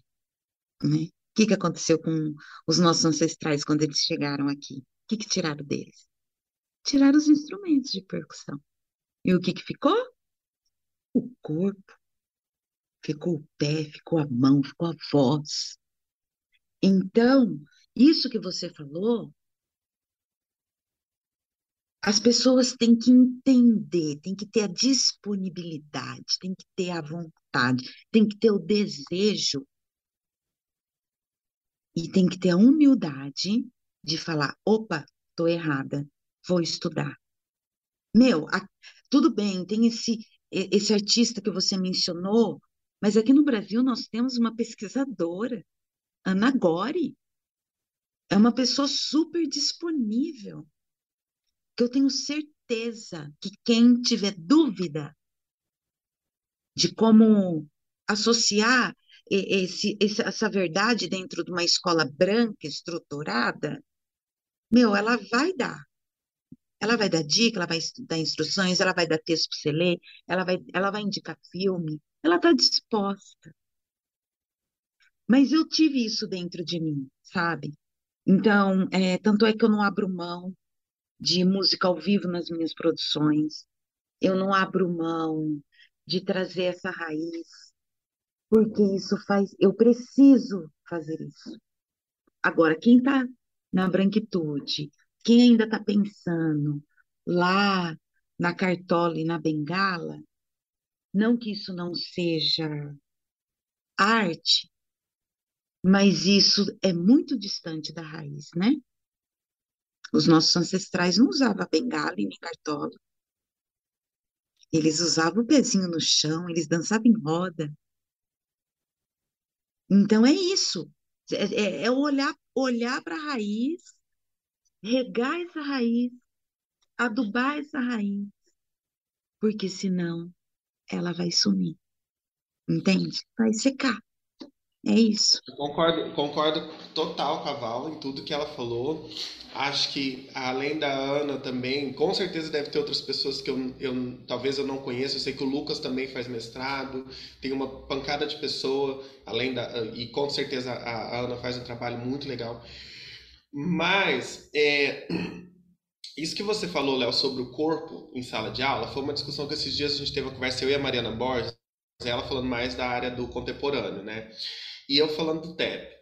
né? O que, que aconteceu com os nossos ancestrais quando eles chegaram aqui? O que, que tiraram deles? Tiraram os instrumentos de percussão. E o que, que ficou? O corpo. Ficou o pé, ficou a mão, ficou a voz. Então, isso que você falou as pessoas têm que entender, têm que ter a disponibilidade, têm que ter a vontade, têm que ter o desejo e tem que ter a humildade de falar: opa, estou errada, vou estudar. Meu, a, tudo bem, tem esse, esse artista que você mencionou, mas aqui no Brasil nós temos uma pesquisadora, Ana Gori. É uma pessoa super disponível que eu tenho certeza que quem tiver dúvida de como associar esse, essa verdade dentro de uma escola branca estruturada, meu, ela vai dar. Ela vai dar dica, ela vai dar instruções, ela vai dar texto para você ler, ela vai, ela vai indicar filme, ela está disposta. Mas eu tive isso dentro de mim, sabe? Então, é, tanto é que eu não abro mão de música ao vivo nas minhas produções. Eu não abro mão de trazer essa raiz, porque isso faz. Eu preciso fazer isso. Agora, quem está na branquitude, quem ainda está pensando lá na cartola e na bengala, não que isso não seja arte, mas isso é muito distante da raiz, né? Os nossos ancestrais não usavam bengala e nem cartola. Eles usavam o pezinho no chão, eles dançavam em roda. Então é isso. É, é, é olhar, olhar para a raiz, regar essa raiz, adubar essa raiz, porque senão ela vai sumir. Entende? Vai secar. É isso.
concordo, concordo total com a Val em tudo que ela falou. Acho que além da Ana também, com certeza deve ter outras pessoas que eu, eu talvez eu não conheça. Eu sei que o Lucas também faz mestrado, tem uma pancada de pessoa, além da e com certeza a, a Ana faz um trabalho muito legal. Mas é, isso que você falou, Léo, sobre o corpo em sala de aula, foi uma discussão que esses dias a gente teve uma conversa eu e a Mariana Borges, ela falando mais da área do contemporâneo, né? E eu falando do TEP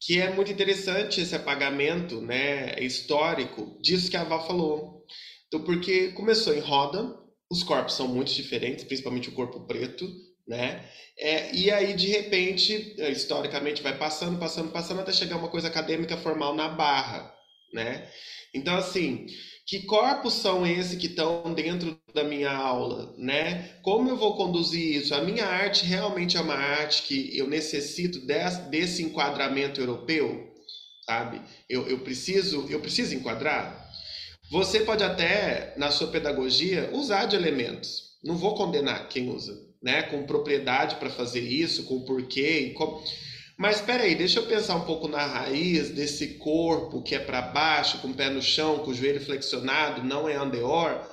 que é muito interessante esse apagamento né, histórico disso que a Val falou. Então, porque começou em roda, os corpos são muito diferentes, principalmente o corpo preto, né? É, e aí, de repente, historicamente, vai passando, passando, passando, até chegar uma coisa acadêmica formal na barra, né? Então, assim, que corpos são esses que estão dentro da minha aula, né? Como eu vou conduzir isso? A minha arte realmente é uma arte que eu necessito desse, desse enquadramento europeu, sabe? Eu, eu preciso, eu preciso enquadrar. Você pode até na sua pedagogia usar de elementos. Não vou condenar quem usa, né? Com propriedade para fazer isso, com porquê, com... Mas espera aí, deixa eu pensar um pouco na raiz desse corpo que é para baixo, com o pé no chão, com o joelho flexionado, não é andeor.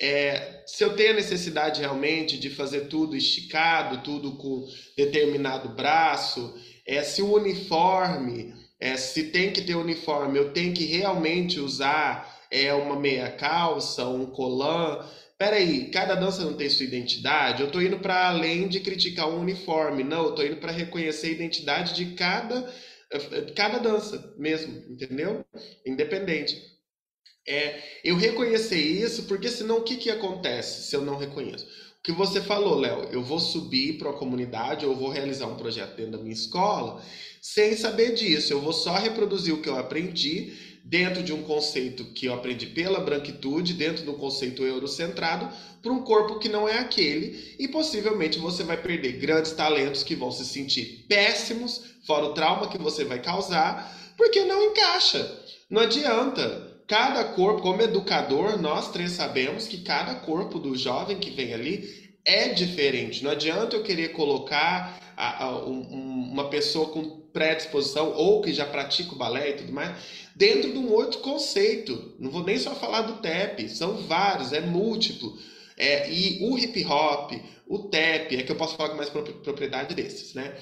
É, se eu tenho a necessidade realmente de fazer tudo esticado, tudo com determinado braço, é, se o uniforme, é, se tem que ter uniforme, eu tenho que realmente usar é, uma meia calça, um colã, peraí, cada dança não tem sua identidade? Eu tô indo para além de criticar um uniforme, não, eu tô indo para reconhecer a identidade de cada, cada dança mesmo, entendeu? Independente. É, eu reconhecer isso, porque senão o que, que acontece se eu não reconheço? O que você falou, Léo, eu vou subir para a comunidade, ou vou realizar um projeto dentro da minha escola, sem saber disso, eu vou só reproduzir o que eu aprendi, dentro de um conceito que eu aprendi pela branquitude, dentro do conceito eurocentrado, para um corpo que não é aquele, e possivelmente você vai perder grandes talentos que vão se sentir péssimos, fora o trauma que você vai causar, porque não encaixa. Não adianta. Cada corpo, como educador, nós três sabemos que cada corpo do jovem que vem ali é diferente. Não adianta eu querer colocar a, a, um, uma pessoa com predisposição ou que já pratica o balé e tudo mais, dentro de um outro conceito. Não vou nem só falar do TEP, são vários, é múltiplo. É, e o hip hop, o TEP, é que eu posso falar com mais propriedade desses, né?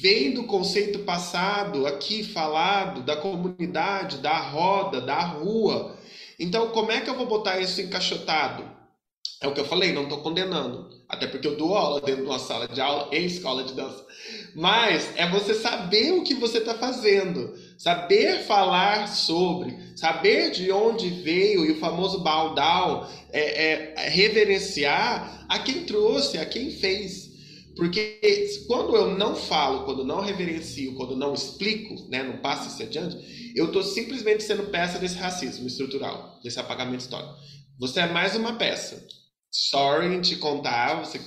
Vem do conceito passado aqui falado da comunidade, da roda, da rua. Então, como é que eu vou botar isso encaixotado? É o que eu falei, não estou condenando. Até porque eu dou aula dentro de uma sala de aula em escola de dança. Mas é você saber o que você está fazendo, saber falar sobre, saber de onde veio e o famoso bow down, é, é, reverenciar a quem trouxe, a quem fez. Porque quando eu não falo, quando não reverencio, quando não explico, né, não passo isso adiante, eu estou simplesmente sendo peça desse racismo estrutural, desse apagamento histórico. Você é mais uma peça. Sorry em te contar, você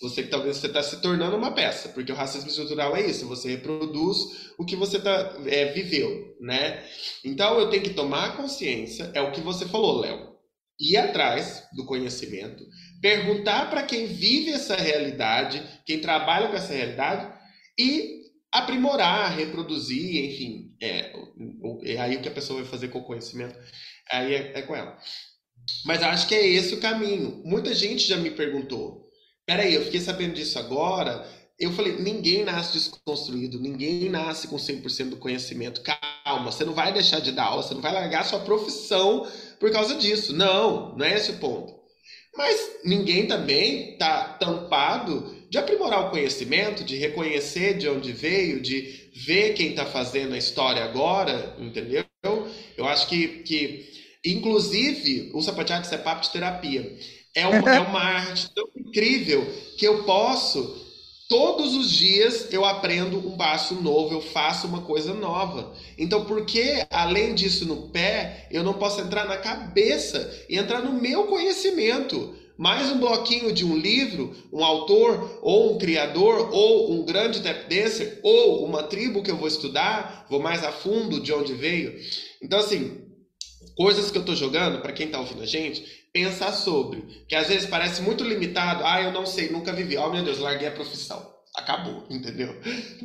você que talvez você está se tornando uma peça, porque o racismo estrutural é isso, você reproduz o que você tá, é, viveu, né? Então eu tenho que tomar consciência, é o que você falou, Léo, ir atrás do conhecimento, perguntar para quem vive essa realidade, quem trabalha com essa realidade e aprimorar, reproduzir, enfim, é, é aí o que a pessoa vai fazer com o conhecimento, aí é, é com ela. Mas acho que é esse o caminho. Muita gente já me perguntou, Peraí, eu fiquei sabendo disso agora. Eu falei, ninguém nasce desconstruído, ninguém nasce com 100% do conhecimento. Calma, você não vai deixar de dar aula, você não vai largar sua profissão por causa disso. Não, não é esse o ponto. Mas ninguém também está tampado de aprimorar o conhecimento, de reconhecer de onde veio, de ver quem está fazendo a história agora, entendeu? Eu acho que, que inclusive, o sapateado é papo de terapia. É uma, é uma arte tão incrível que eu posso, todos os dias, eu aprendo um passo novo, eu faço uma coisa nova. Então, por que, além disso no pé, eu não posso entrar na cabeça e entrar no meu conhecimento? mais um bloquinho de um livro, um autor, ou um criador, ou um grande tap dancer, ou uma tribo que eu vou estudar, vou mais a fundo de onde veio. Então, assim, coisas que eu estou jogando, para quem está ouvindo a gente, pensar sobre. Que às vezes parece muito limitado. Ah, eu não sei, nunca vivi. Oh, meu Deus, larguei a profissão. Acabou, entendeu?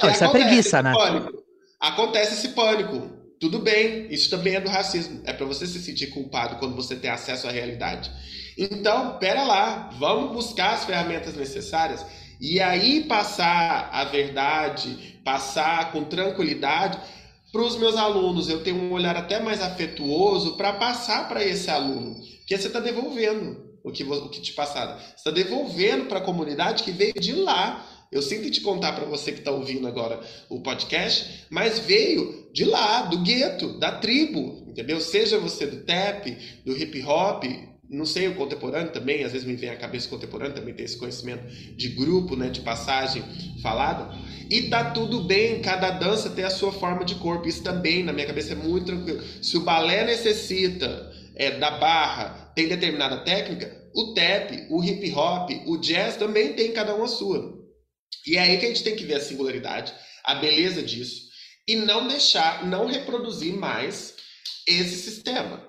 Não, isso é preguiça, né?
Pânico. Acontece esse pânico. Tudo bem, isso também é do racismo. É para você se sentir culpado quando você tem acesso à realidade. Então, pera lá, vamos buscar as ferramentas necessárias e aí passar a verdade, passar com tranquilidade para os meus alunos. Eu tenho um olhar até mais afetuoso para passar para esse aluno. Porque você está devolvendo o que, o que te passaram. Você está devolvendo para a comunidade que veio de lá. Eu sinto te contar para você que está ouvindo agora o podcast, mas veio de lá, do gueto, da tribo, entendeu? Seja você do tap, do hip hop, não sei o contemporâneo também, às vezes me vem à cabeça o contemporâneo, também tem esse conhecimento de grupo, né, de passagem falada. E tá tudo bem, cada dança tem a sua forma de corpo. Isso também, na minha cabeça, é muito tranquilo. Se o balé necessita é, da barra tem determinada técnica, o tap, o hip hop, o jazz também tem cada uma sua. E é aí que a gente tem que ver a singularidade, a beleza disso, e não deixar, não reproduzir mais esse sistema,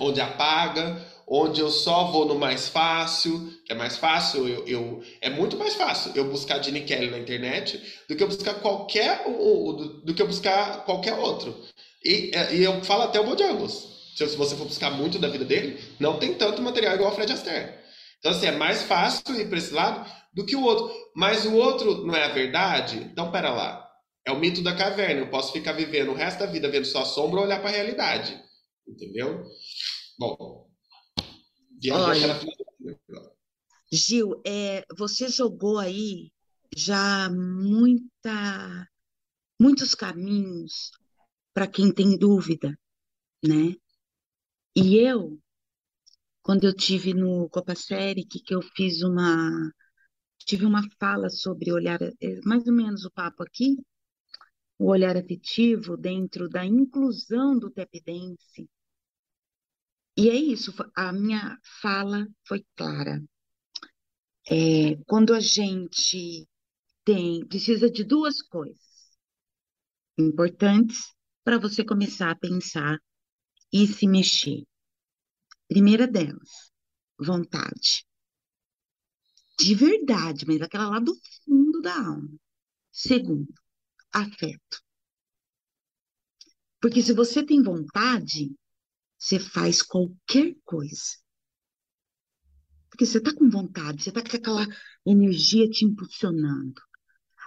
onde apaga, onde eu só vou no mais fácil, que é mais fácil, eu, eu é muito mais fácil eu buscar Gene Kelly na internet do que eu buscar qualquer do, do que eu buscar qualquer outro. E, e eu falo até o Bojangles se você for buscar muito da vida dele, não tem tanto material igual o Fred Astaire. Então, assim, é mais fácil ir para esse lado do que o outro. Mas o outro não é a verdade? Então, pera lá. É o mito da caverna. Eu posso ficar vivendo o resto da vida vendo só a sombra ou olhar para a realidade. Entendeu? Bom.
Olha, Gil, é, você jogou aí já muita, muitos caminhos para quem tem dúvida, né? E eu, quando eu tive no Copa Série, que, eu fiz uma tive uma fala sobre olhar é, mais ou menos o papo aqui, o olhar afetivo dentro da inclusão do tap dance. E é isso, a minha fala foi clara. É, quando a gente tem, precisa de duas coisas importantes para você começar a pensar e se mexer. Primeira delas, vontade. De verdade, mas aquela lá do fundo da alma. Segundo, afeto. Porque se você tem vontade, você faz qualquer coisa. Porque você está com vontade, você está com aquela energia te impulsionando.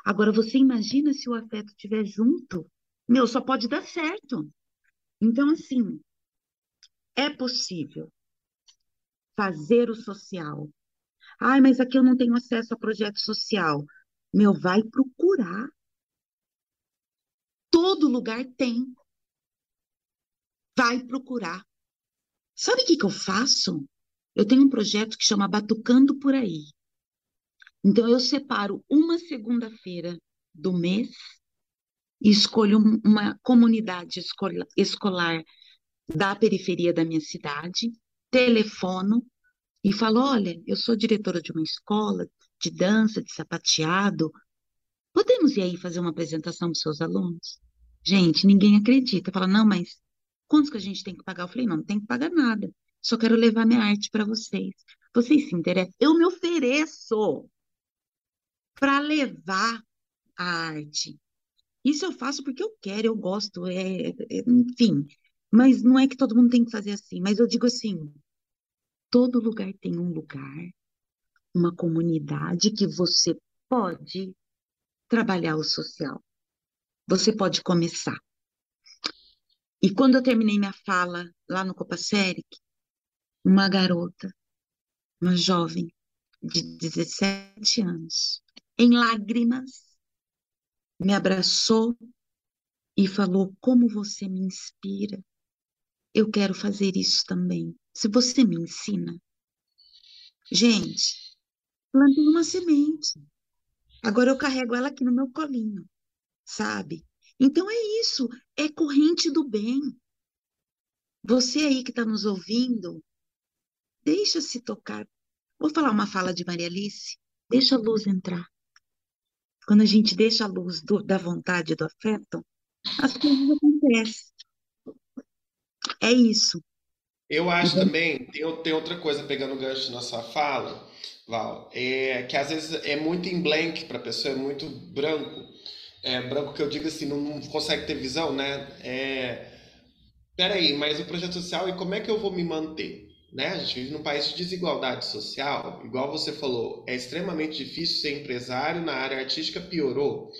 Agora, você imagina se o afeto estiver junto? Meu, só pode dar certo. Então, assim, é possível fazer o social. Ai, mas aqui eu não tenho acesso a projeto social. Meu, vai procurar. Todo lugar tem. Vai procurar. Sabe o que, que eu faço? Eu tenho um projeto que chama Batucando por Aí. Então, eu separo uma segunda-feira do mês e escolho uma comunidade escolar da periferia da minha cidade, telefono e falo: olha, eu sou diretora de uma escola de dança, de sapateado. Podemos ir aí fazer uma apresentação para os seus alunos? Gente, ninguém acredita. Fala, não, mas quantos que a gente tem que pagar? Eu falei, não, não tem que pagar nada. Só quero levar minha arte para vocês. Vocês se interessam? Eu me ofereço para levar a arte. Isso eu faço porque eu quero, eu gosto, é, é, enfim. Mas não é que todo mundo tem que fazer assim. Mas eu digo assim: todo lugar tem um lugar, uma comunidade que você pode trabalhar o social. Você pode começar. E quando eu terminei minha fala lá no Copa Séric, uma garota, uma jovem de 17 anos, em lágrimas, me abraçou e falou: Como você me inspira. Eu quero fazer isso também. Se você me ensina. Gente, plantei uma semente. Agora eu carrego ela aqui no meu colinho, sabe? Então é isso, é corrente do bem. Você aí que está nos ouvindo, deixa-se tocar. Vou falar uma fala de Maria Alice. Deixa a luz entrar. Quando a gente deixa a luz do, da vontade do afeto, as coisas acontecem. É isso.
Eu acho uhum. também, tem, tem outra coisa pegando o gancho na sua fala, Val, é que às vezes é muito em blank para a pessoa, é muito branco. É, branco que eu digo assim, não, não consegue ter visão, né? É, peraí, mas o projeto social, e como é que eu vou me manter? Né? A gente vive num país de desigualdade social, igual você falou, é extremamente difícil ser empresário na área artística, piorou.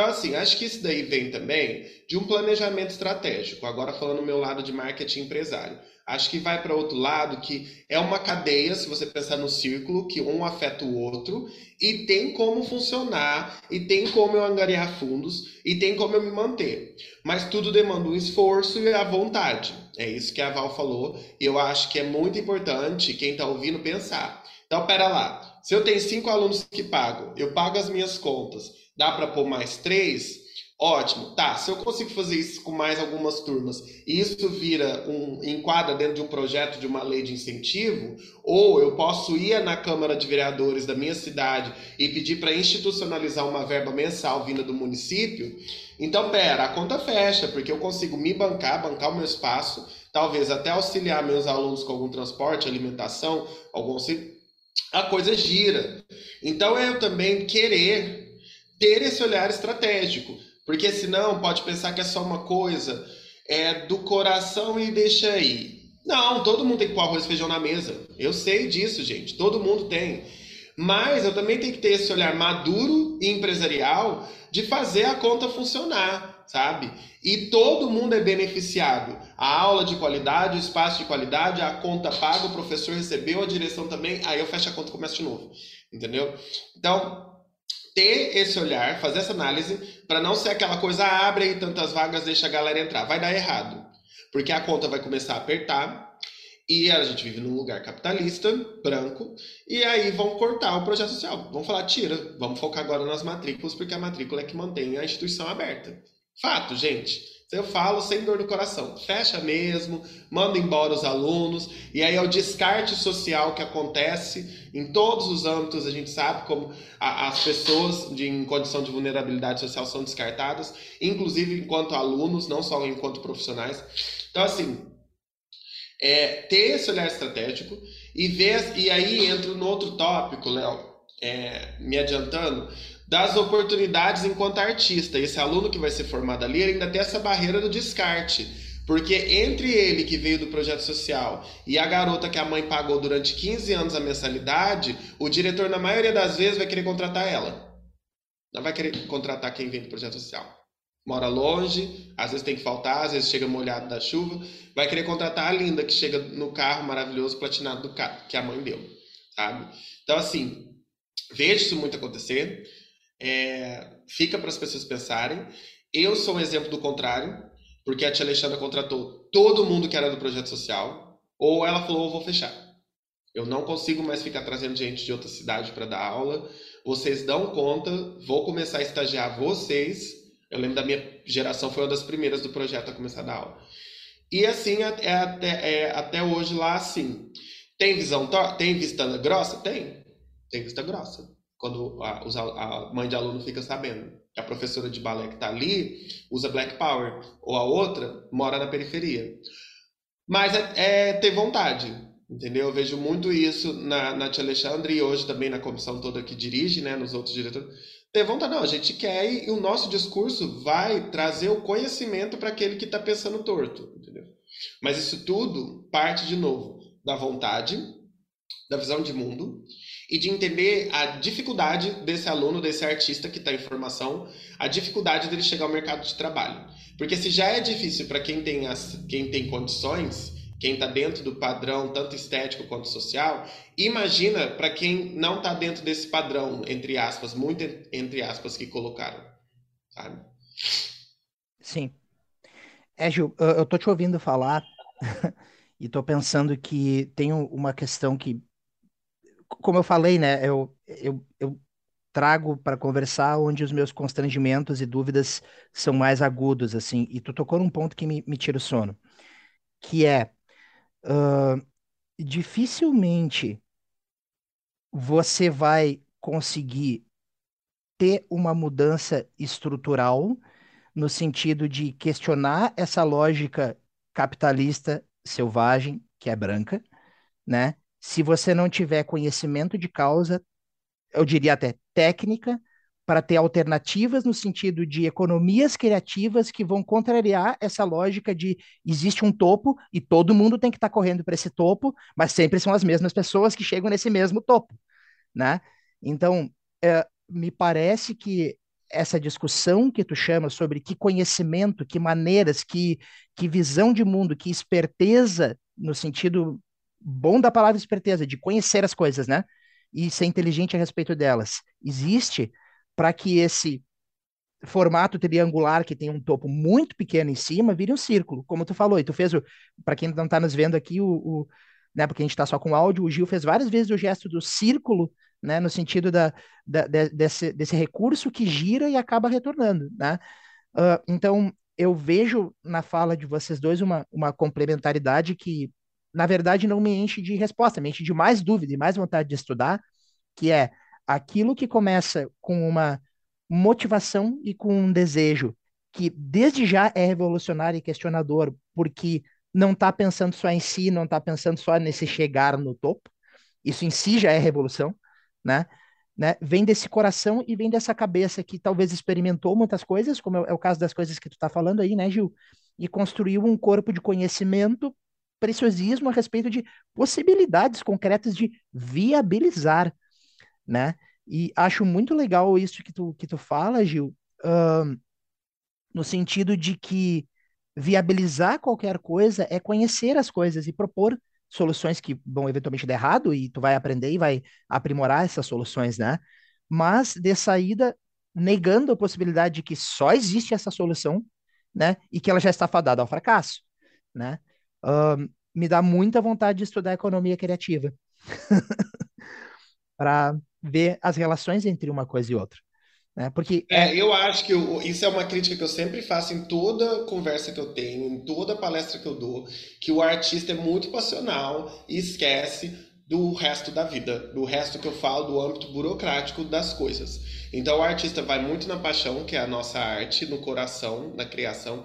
Então, assim, acho que isso daí vem também de um planejamento estratégico. Agora, falando do meu lado de marketing empresário. Acho que vai para outro lado, que é uma cadeia, se você pensar no círculo, que um afeta o outro, e tem como funcionar, e tem como eu angariar fundos, e tem como eu me manter. Mas tudo demanda um esforço e a vontade. É isso que a Val falou, e eu acho que é muito importante quem está ouvindo pensar. Então, pera lá, se eu tenho cinco alunos que pagam, eu pago as minhas contas, dá para pôr mais três? Ótimo, tá. Se eu consigo fazer isso com mais algumas turmas e isso vira um enquadra dentro de um projeto de uma lei de incentivo, ou eu posso ir na Câmara de Vereadores da minha cidade e pedir para institucionalizar uma verba mensal vinda do município, então pera, a conta fecha, porque eu consigo me bancar, bancar o meu espaço, talvez até auxiliar meus alunos com algum transporte, alimentação, algum a coisa gira. Então é eu também querer ter esse olhar estratégico. Porque senão pode pensar que é só uma coisa é do coração e deixa aí. Não, todo mundo tem que pôr arroz e feijão na mesa. Eu sei disso, gente. Todo mundo tem. Mas eu também tenho que ter esse olhar maduro e empresarial de fazer a conta funcionar, sabe? E todo mundo é beneficiado. A aula de qualidade, o espaço de qualidade, a conta paga, o professor recebeu, a direção também, aí eu fecho a conta e começo de novo. Entendeu? Então, ter esse olhar, fazer essa análise, para não ser aquela coisa, abre aí tantas vagas, deixa a galera entrar. Vai dar errado. Porque a conta vai começar a apertar, e a gente vive num lugar capitalista, branco, e aí vão cortar o projeto social. Vão falar, tira, vamos focar agora nas matrículas, porque a matrícula é que mantém a instituição aberta. Fato, gente. Eu falo sem dor no coração. Fecha mesmo, manda embora os alunos, e aí é o descarte social que acontece em todos os âmbitos. A gente sabe como a, as pessoas de, em condição de vulnerabilidade social são descartadas, inclusive enquanto alunos, não só enquanto profissionais. Então, assim, é, ter esse olhar estratégico e ver. E aí entra no outro tópico, Léo, é, me adiantando das oportunidades enquanto artista. Esse aluno que vai ser formado ali ainda tem essa barreira do descarte. Porque entre ele que veio do projeto social e a garota que a mãe pagou durante 15 anos a mensalidade, o diretor, na maioria das vezes, vai querer contratar ela. Não vai querer contratar quem vem do projeto social. Mora longe, às vezes tem que faltar, às vezes chega molhado da chuva. Vai querer contratar a linda que chega no carro maravilhoso platinado do carro, que a mãe deu. Sabe? Então, assim, vejo isso muito acontecer. É, fica para as pessoas pensarem. Eu sou um exemplo do contrário, porque a tia Alexandra contratou todo mundo que era do projeto social, ou ela falou: vou fechar. Eu não consigo mais ficar trazendo gente de outra cidade para dar aula. Vocês dão conta, vou começar a estagiar vocês. Eu lembro da minha geração, foi uma das primeiras do projeto a começar a dar aula. E assim é, é até, é, até hoje lá assim. Tem visão, tem vista grossa? Tem. Tem vista grossa quando a, a, mãe de aluno fica sabendo que a professora de balé que está ali usa Black Power, ou a outra mora na periferia. Mas é, é ter vontade, entendeu? Eu vejo muito isso na, na Tia Alexandre e hoje também na comissão toda que dirige, né, nos outros diretores. Ter vontade, não, a gente quer e, e o nosso discurso vai trazer o conhecimento para aquele que está pensando torto, entendeu? Mas isso tudo parte, de novo, da vontade, da visão de mundo e de entender a dificuldade desse aluno, desse artista que está em formação, a dificuldade dele chegar ao mercado de trabalho. Porque se já é difícil para quem tem as, quem tem condições, quem está dentro do padrão tanto estético quanto social, imagina para quem não está dentro desse padrão, entre aspas, muito entre aspas que colocaram, sabe?
Sim. É, Gil, eu tô te ouvindo falar e tô pensando que tem uma questão que como eu falei, né, eu, eu, eu trago para conversar onde os meus constrangimentos e dúvidas são mais agudos, assim, e tu tocou num ponto que me, me tira o sono, que é, uh, dificilmente você vai conseguir ter uma mudança estrutural no sentido de questionar essa lógica capitalista selvagem, que é branca, né? Se você não tiver conhecimento de causa, eu diria até técnica, para ter alternativas no sentido de economias criativas que vão contrariar essa lógica de existe um topo e todo mundo tem que estar tá correndo para esse topo, mas sempre são as mesmas pessoas que chegam nesse mesmo topo, né? Então, é, me parece que essa discussão que tu chama sobre que conhecimento, que maneiras, que, que visão de mundo, que esperteza no sentido bom da palavra esperteza, de conhecer as coisas, né? E ser inteligente a respeito delas. Existe para que esse formato triangular que tem um topo muito pequeno em cima vire um círculo, como tu falou. E tu fez para quem não está nos vendo aqui, o, o, né, porque a gente está só com áudio, o Gil fez várias vezes o gesto do círculo, né, no sentido da, da de, desse, desse recurso que gira e acaba retornando, né? Uh, então, eu vejo na fala de vocês dois uma, uma complementaridade que na verdade, não me enche de resposta, me enche de mais dúvida e mais vontade de estudar, que é aquilo que começa com uma motivação e com um desejo que desde já é revolucionário e questionador, porque não está pensando só em si, não está pensando só nesse chegar no topo. Isso em si já é revolução, né? né? Vem desse coração e vem dessa cabeça que talvez experimentou muitas coisas, como é o caso das coisas que tu está falando aí, né, Gil? E construiu um corpo de conhecimento preciosismo a respeito de possibilidades concretas de viabilizar, né? E acho muito legal isso que tu, que tu fala, Gil, uh, no sentido de que viabilizar qualquer coisa é conhecer as coisas e propor soluções que vão eventualmente dar errado e tu vai aprender e vai aprimorar essas soluções, né? Mas de saída negando a possibilidade de que só existe essa solução, né? E que ela já está fadada ao fracasso, né? Uh, me dá muita vontade de estudar economia criativa para ver as relações entre uma coisa e outra. Né? Porque
é, eu acho que eu, isso é uma crítica que eu sempre faço em toda conversa que eu tenho, em toda palestra que eu dou, que o artista é muito passional e esquece do resto da vida, do resto que eu falo do âmbito burocrático das coisas. Então o artista vai muito na paixão, que é a nossa arte, no coração, na criação,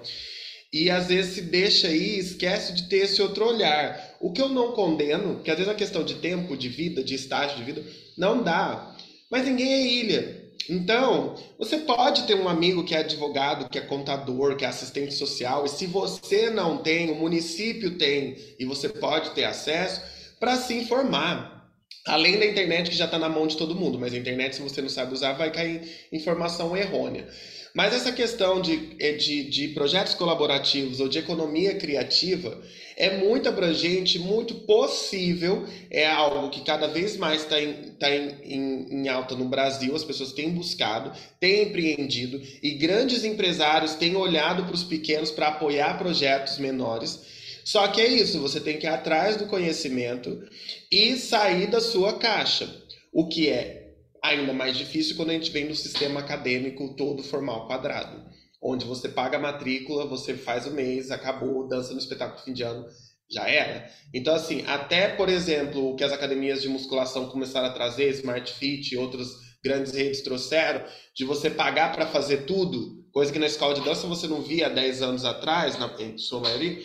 e às vezes se deixa aí, esquece de ter esse outro olhar. O que eu não condeno, que às vezes a questão de tempo, de vida, de estágio de vida, não dá. Mas ninguém é ilha. Então, você pode ter um amigo que é advogado, que é contador, que é assistente social, e se você não tem, o município tem, e você pode ter acesso, para se informar. Além da internet que já está na mão de todo mundo, mas a internet, se você não sabe usar, vai cair informação errônea. Mas essa questão de, é, de, de projetos colaborativos ou de economia criativa é muito abrangente, muito possível, é algo que cada vez mais está em, tá em, em, em, alta no Brasil, as pessoas têm buscado, têm empreendido e grandes empresários têm olhado para os pequenos para apoiar projetos menores. Só que é isso, você tem que ir atrás do conhecimento e sair da sua caixa, o que é ainda mais difícil quando a gente vem do sistema acadêmico todo formal quadrado, onde você paga a matrícula, você faz o mês, acabou, dança no espetáculo fim de ano, já era. Então, assim, até, por exemplo, o que as academias de musculação começaram a trazer, Smart Fit e outras grandes redes trouxeram, de você pagar para fazer tudo, coisa que na escola de dança você não via há 10 anos atrás, na sua maioria,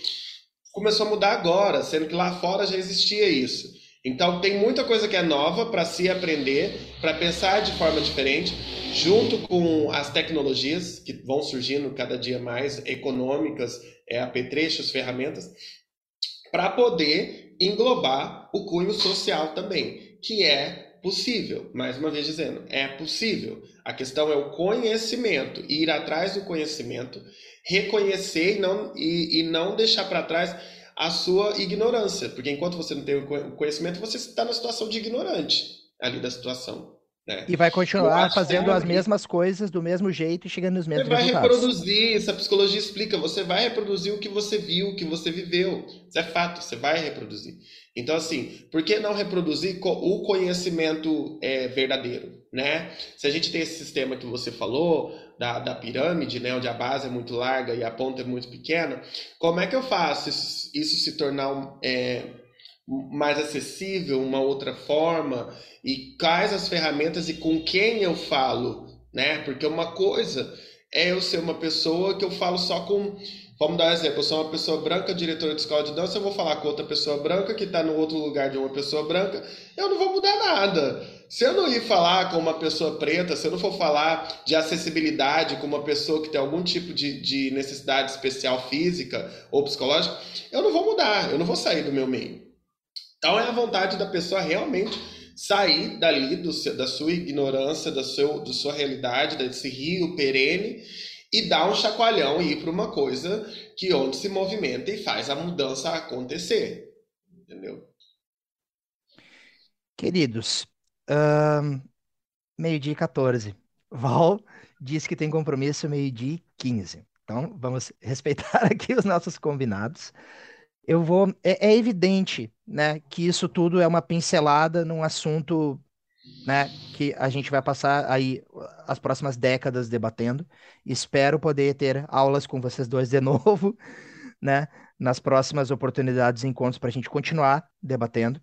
começou a mudar agora, sendo que lá fora já existia isso. Então tem muita coisa que é nova para se aprender, para pensar de forma diferente, junto com as tecnologias que vão surgindo cada dia mais econômicas, é, apetrechos, ferramentas, para poder englobar o cunho social também, que é possível. Mais uma vez dizendo, é possível. A questão é o conhecimento, ir atrás do conhecimento, reconhecer e não, e, e não deixar para trás a sua ignorância, porque enquanto você não tem o conhecimento, você está na situação de ignorante ali da situação. Né?
E vai continuar fazendo as mesmas coisas do mesmo jeito e chegando nos mesmos
Você vai
resultados.
reproduzir, essa psicologia explica, você vai reproduzir o que você viu, o que você viveu. Isso é fato, você vai reproduzir. Então, assim, por que não reproduzir o conhecimento é, verdadeiro, né? Se a gente tem esse sistema que você falou, da, da pirâmide, né, onde a base é muito larga e a ponta é muito pequena, como é que eu faço isso, isso se tornar é, mais acessível, uma outra forma? E quais as ferramentas e com quem eu falo, né? Porque uma coisa é eu ser uma pessoa que eu falo só com Vamos dar um exemplo, eu sou uma pessoa branca, diretora de escola de dança, eu vou falar com outra pessoa branca que está no outro lugar de uma pessoa branca, eu não vou mudar nada. Se eu não ir falar com uma pessoa preta, se eu não for falar de acessibilidade com uma pessoa que tem algum tipo de, de necessidade especial física ou psicológica, eu não vou mudar, eu não vou sair do meu meio. Então é a vontade da pessoa realmente sair dali do, da sua ignorância, da, seu, da sua realidade, desse rio perene e dar um chacoalhão e ir para uma coisa que onde se movimenta e faz a mudança acontecer. Entendeu?
Queridos, meio-dia e 14. Val disse que tem compromisso meio-dia e 15. Então, vamos respeitar aqui os nossos combinados. Eu vou. É, é evidente, né, que isso tudo é uma pincelada num assunto né, que a gente vai passar aí as próximas décadas debatendo. Espero poder ter aulas com vocês dois de novo, né, nas próximas oportunidades e encontros para a gente continuar debatendo.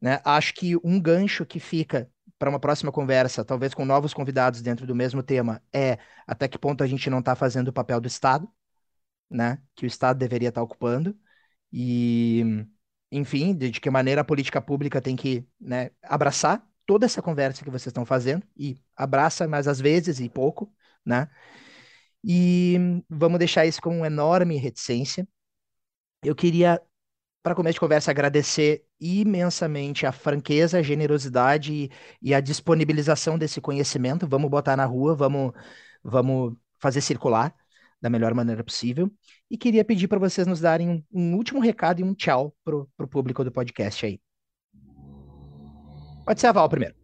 Né? Acho que um gancho que fica para uma próxima conversa, talvez com novos convidados dentro do mesmo tema, é até que ponto a gente não está fazendo o papel do Estado, né, que o Estado deveria estar tá ocupando. E, enfim, de, de que maneira a política pública tem que né, abraçar toda essa conversa que vocês estão fazendo e abraça mais às vezes e pouco, né? E vamos deixar isso com enorme reticência. Eu queria, para começo de conversa, agradecer imensamente a franqueza, a generosidade e, e a disponibilização desse conhecimento. Vamos botar na rua, vamos, vamos fazer circular da melhor maneira possível. E queria pedir para vocês nos darem um, um, último recado e um tchau para o público do podcast aí. Pode ser a Val primeiro.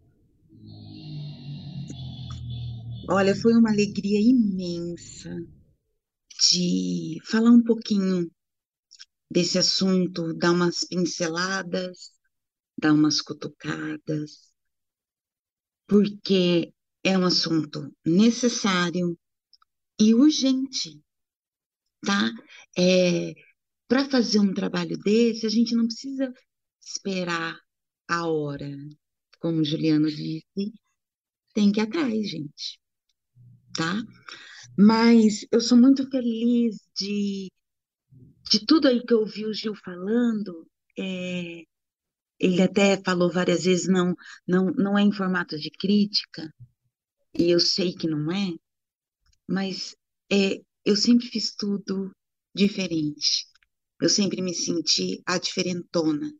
Olha, foi uma alegria imensa de falar um pouquinho desse assunto, dar umas pinceladas, dar umas cutucadas, porque é um assunto necessário e urgente, tá? É, Para fazer um trabalho desse, a gente não precisa esperar a hora, como o Juliano disse, tem que ir atrás, gente, tá? Mas eu sou muito feliz de, de tudo aí que eu ouvi o Gil falando. É, ele até falou várias vezes, não, não, não é em formato de crítica, e eu sei que não é, mas é, eu sempre fiz tudo diferente. Eu sempre me senti a diferentona,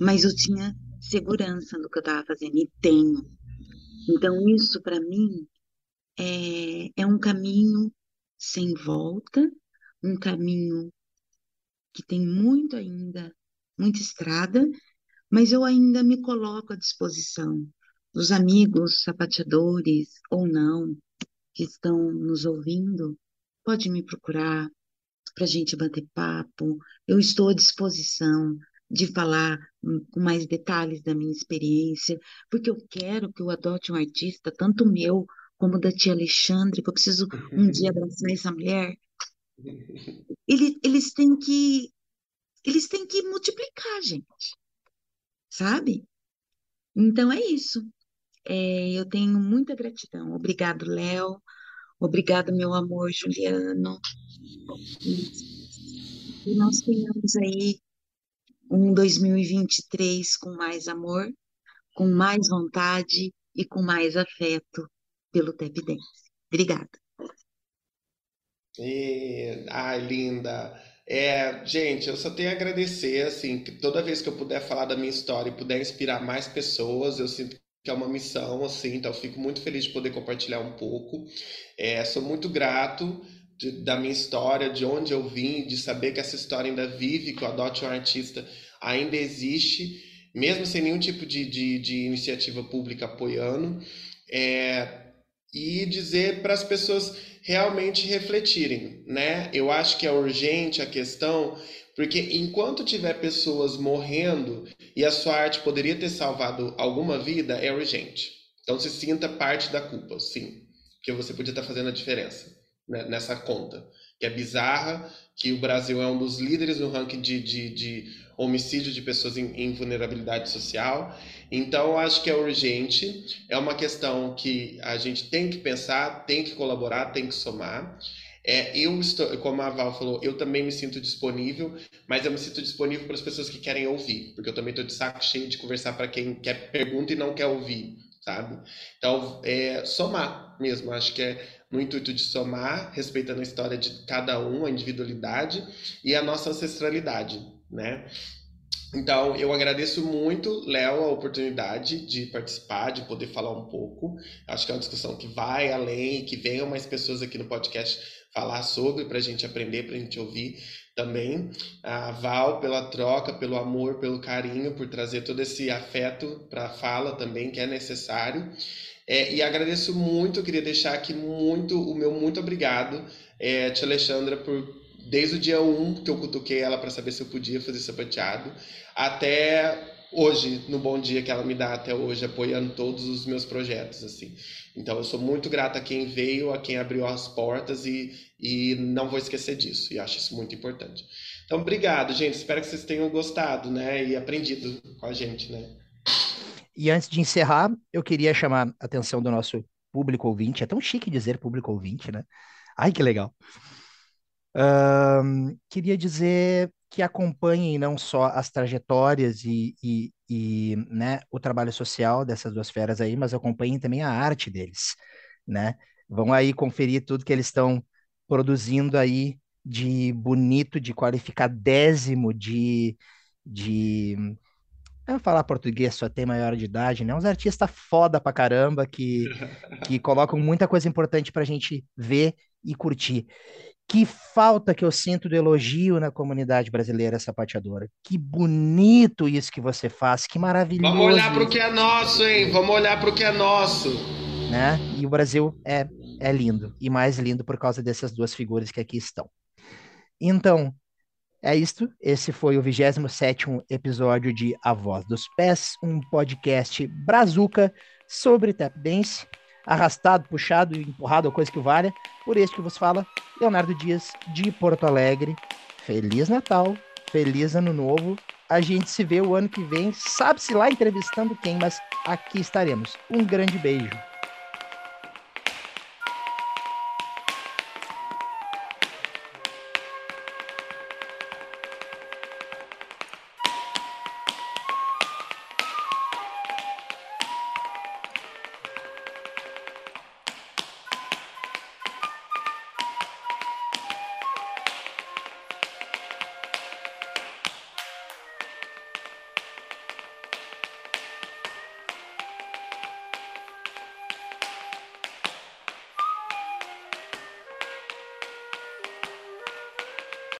mas eu tinha segurança no que eu estava fazendo e tenho. Então, isso para mim é, é um caminho sem volta, um caminho que tem muito ainda, muita estrada, mas eu ainda me coloco à disposição dos amigos sapateadores ou não que estão nos ouvindo. Pode me procurar para a gente bater papo. Eu estou à disposição de falar com mais detalhes da minha experiência, porque eu quero que eu adote um artista, tanto meu como da tia Alexandre, que eu preciso um dia abraçar essa mulher. Eles, eles têm que eles têm que multiplicar, gente, sabe? Então é isso. É, eu tenho muita gratidão. Obrigado, Léo. Obrigado, meu amor, Juliano. E nós tenhamos aí um 2023 com mais amor, com mais vontade e com mais afeto pelo Tap Dance. Obrigada.
E, ai, linda. É, gente, eu só tenho a agradecer, assim, que toda vez que eu puder falar da minha história e puder inspirar mais pessoas, eu sinto que é uma missão, assim, então eu fico muito feliz de poder compartilhar um pouco. É, sou muito grato de, da minha história, de onde eu vim, de saber que essa história ainda vive, que o Adote um Artista ainda existe, mesmo sem nenhum tipo de, de, de iniciativa pública apoiando. É, e dizer para as pessoas realmente refletirem, né? Eu acho que é urgente a questão, porque enquanto tiver pessoas morrendo e a sua arte poderia ter salvado alguma vida, é urgente. Então se sinta parte da culpa, sim, que você podia estar fazendo a diferença né? nessa conta, que é bizarra, que o Brasil é um dos líderes no ranking de, de, de homicídio de pessoas em, em vulnerabilidade social. Então, eu acho que é urgente, é uma questão que a gente tem que pensar, tem que colaborar, tem que somar. É, eu estou, como a Val falou, eu também me sinto disponível, mas eu me sinto disponível para as pessoas que querem ouvir, porque eu também estou de saco cheio de conversar para quem quer pergunta e não quer ouvir, sabe? Então, é, somar mesmo, acho que é no intuito de somar, respeitando a história de cada um, a individualidade e a nossa ancestralidade, né? Então, eu agradeço muito, Léo, a oportunidade de participar, de poder falar um pouco. Acho que é uma discussão que vai além, que venham mais pessoas aqui no podcast falar sobre, para a gente aprender, para a gente ouvir também. A Val, pela troca, pelo amor, pelo carinho, por trazer todo esse afeto para a fala também, que é necessário. É, e agradeço muito, queria deixar aqui muito, o meu muito obrigado, é, tia Alexandra, por desde o dia 1 que eu cutuquei ela para saber se eu podia fazer sapateado, até hoje, no bom dia que ela me dá até hoje, apoiando todos os meus projetos, assim. Então eu sou muito grata a quem veio, a quem abriu as portas e, e não vou esquecer disso, e acho isso muito importante. Então, obrigado, gente. Espero que vocês tenham gostado, né, e aprendido com a gente, né.
E antes de encerrar, eu queria chamar a atenção do nosso público ouvinte. É tão chique dizer público ouvinte, né? Ai, que legal queria dizer que acompanhem não só as trajetórias e, e, e né, o trabalho social dessas duas feras aí, mas acompanhem também a arte deles, né? Vão aí conferir tudo que eles estão produzindo aí de bonito, de qualificadésimo, de, de eu falar português só tem maior de idade, né? Uns artistas foda pra caramba que, que colocam muita coisa importante pra gente ver e curtir. Que falta que eu sinto do elogio na comunidade brasileira sapateadora. Que bonito isso que você faz, que maravilhoso.
Vamos olhar para o que é nosso, hein? Vamos olhar para o que é nosso.
Né? E o Brasil é, é lindo, e mais lindo por causa dessas duas figuras que aqui estão. Então, é isto. Esse foi o 27 episódio de A Voz dos Pés, um podcast brazuca sobre tap dance. arrastado, puxado, empurrado, ou coisa que valha, por este que vos fala, Leonardo Dias, de Porto Alegre. Feliz Natal, feliz Ano Novo. A gente se vê o ano que vem, sabe-se lá entrevistando quem, mas aqui estaremos. Um grande beijo.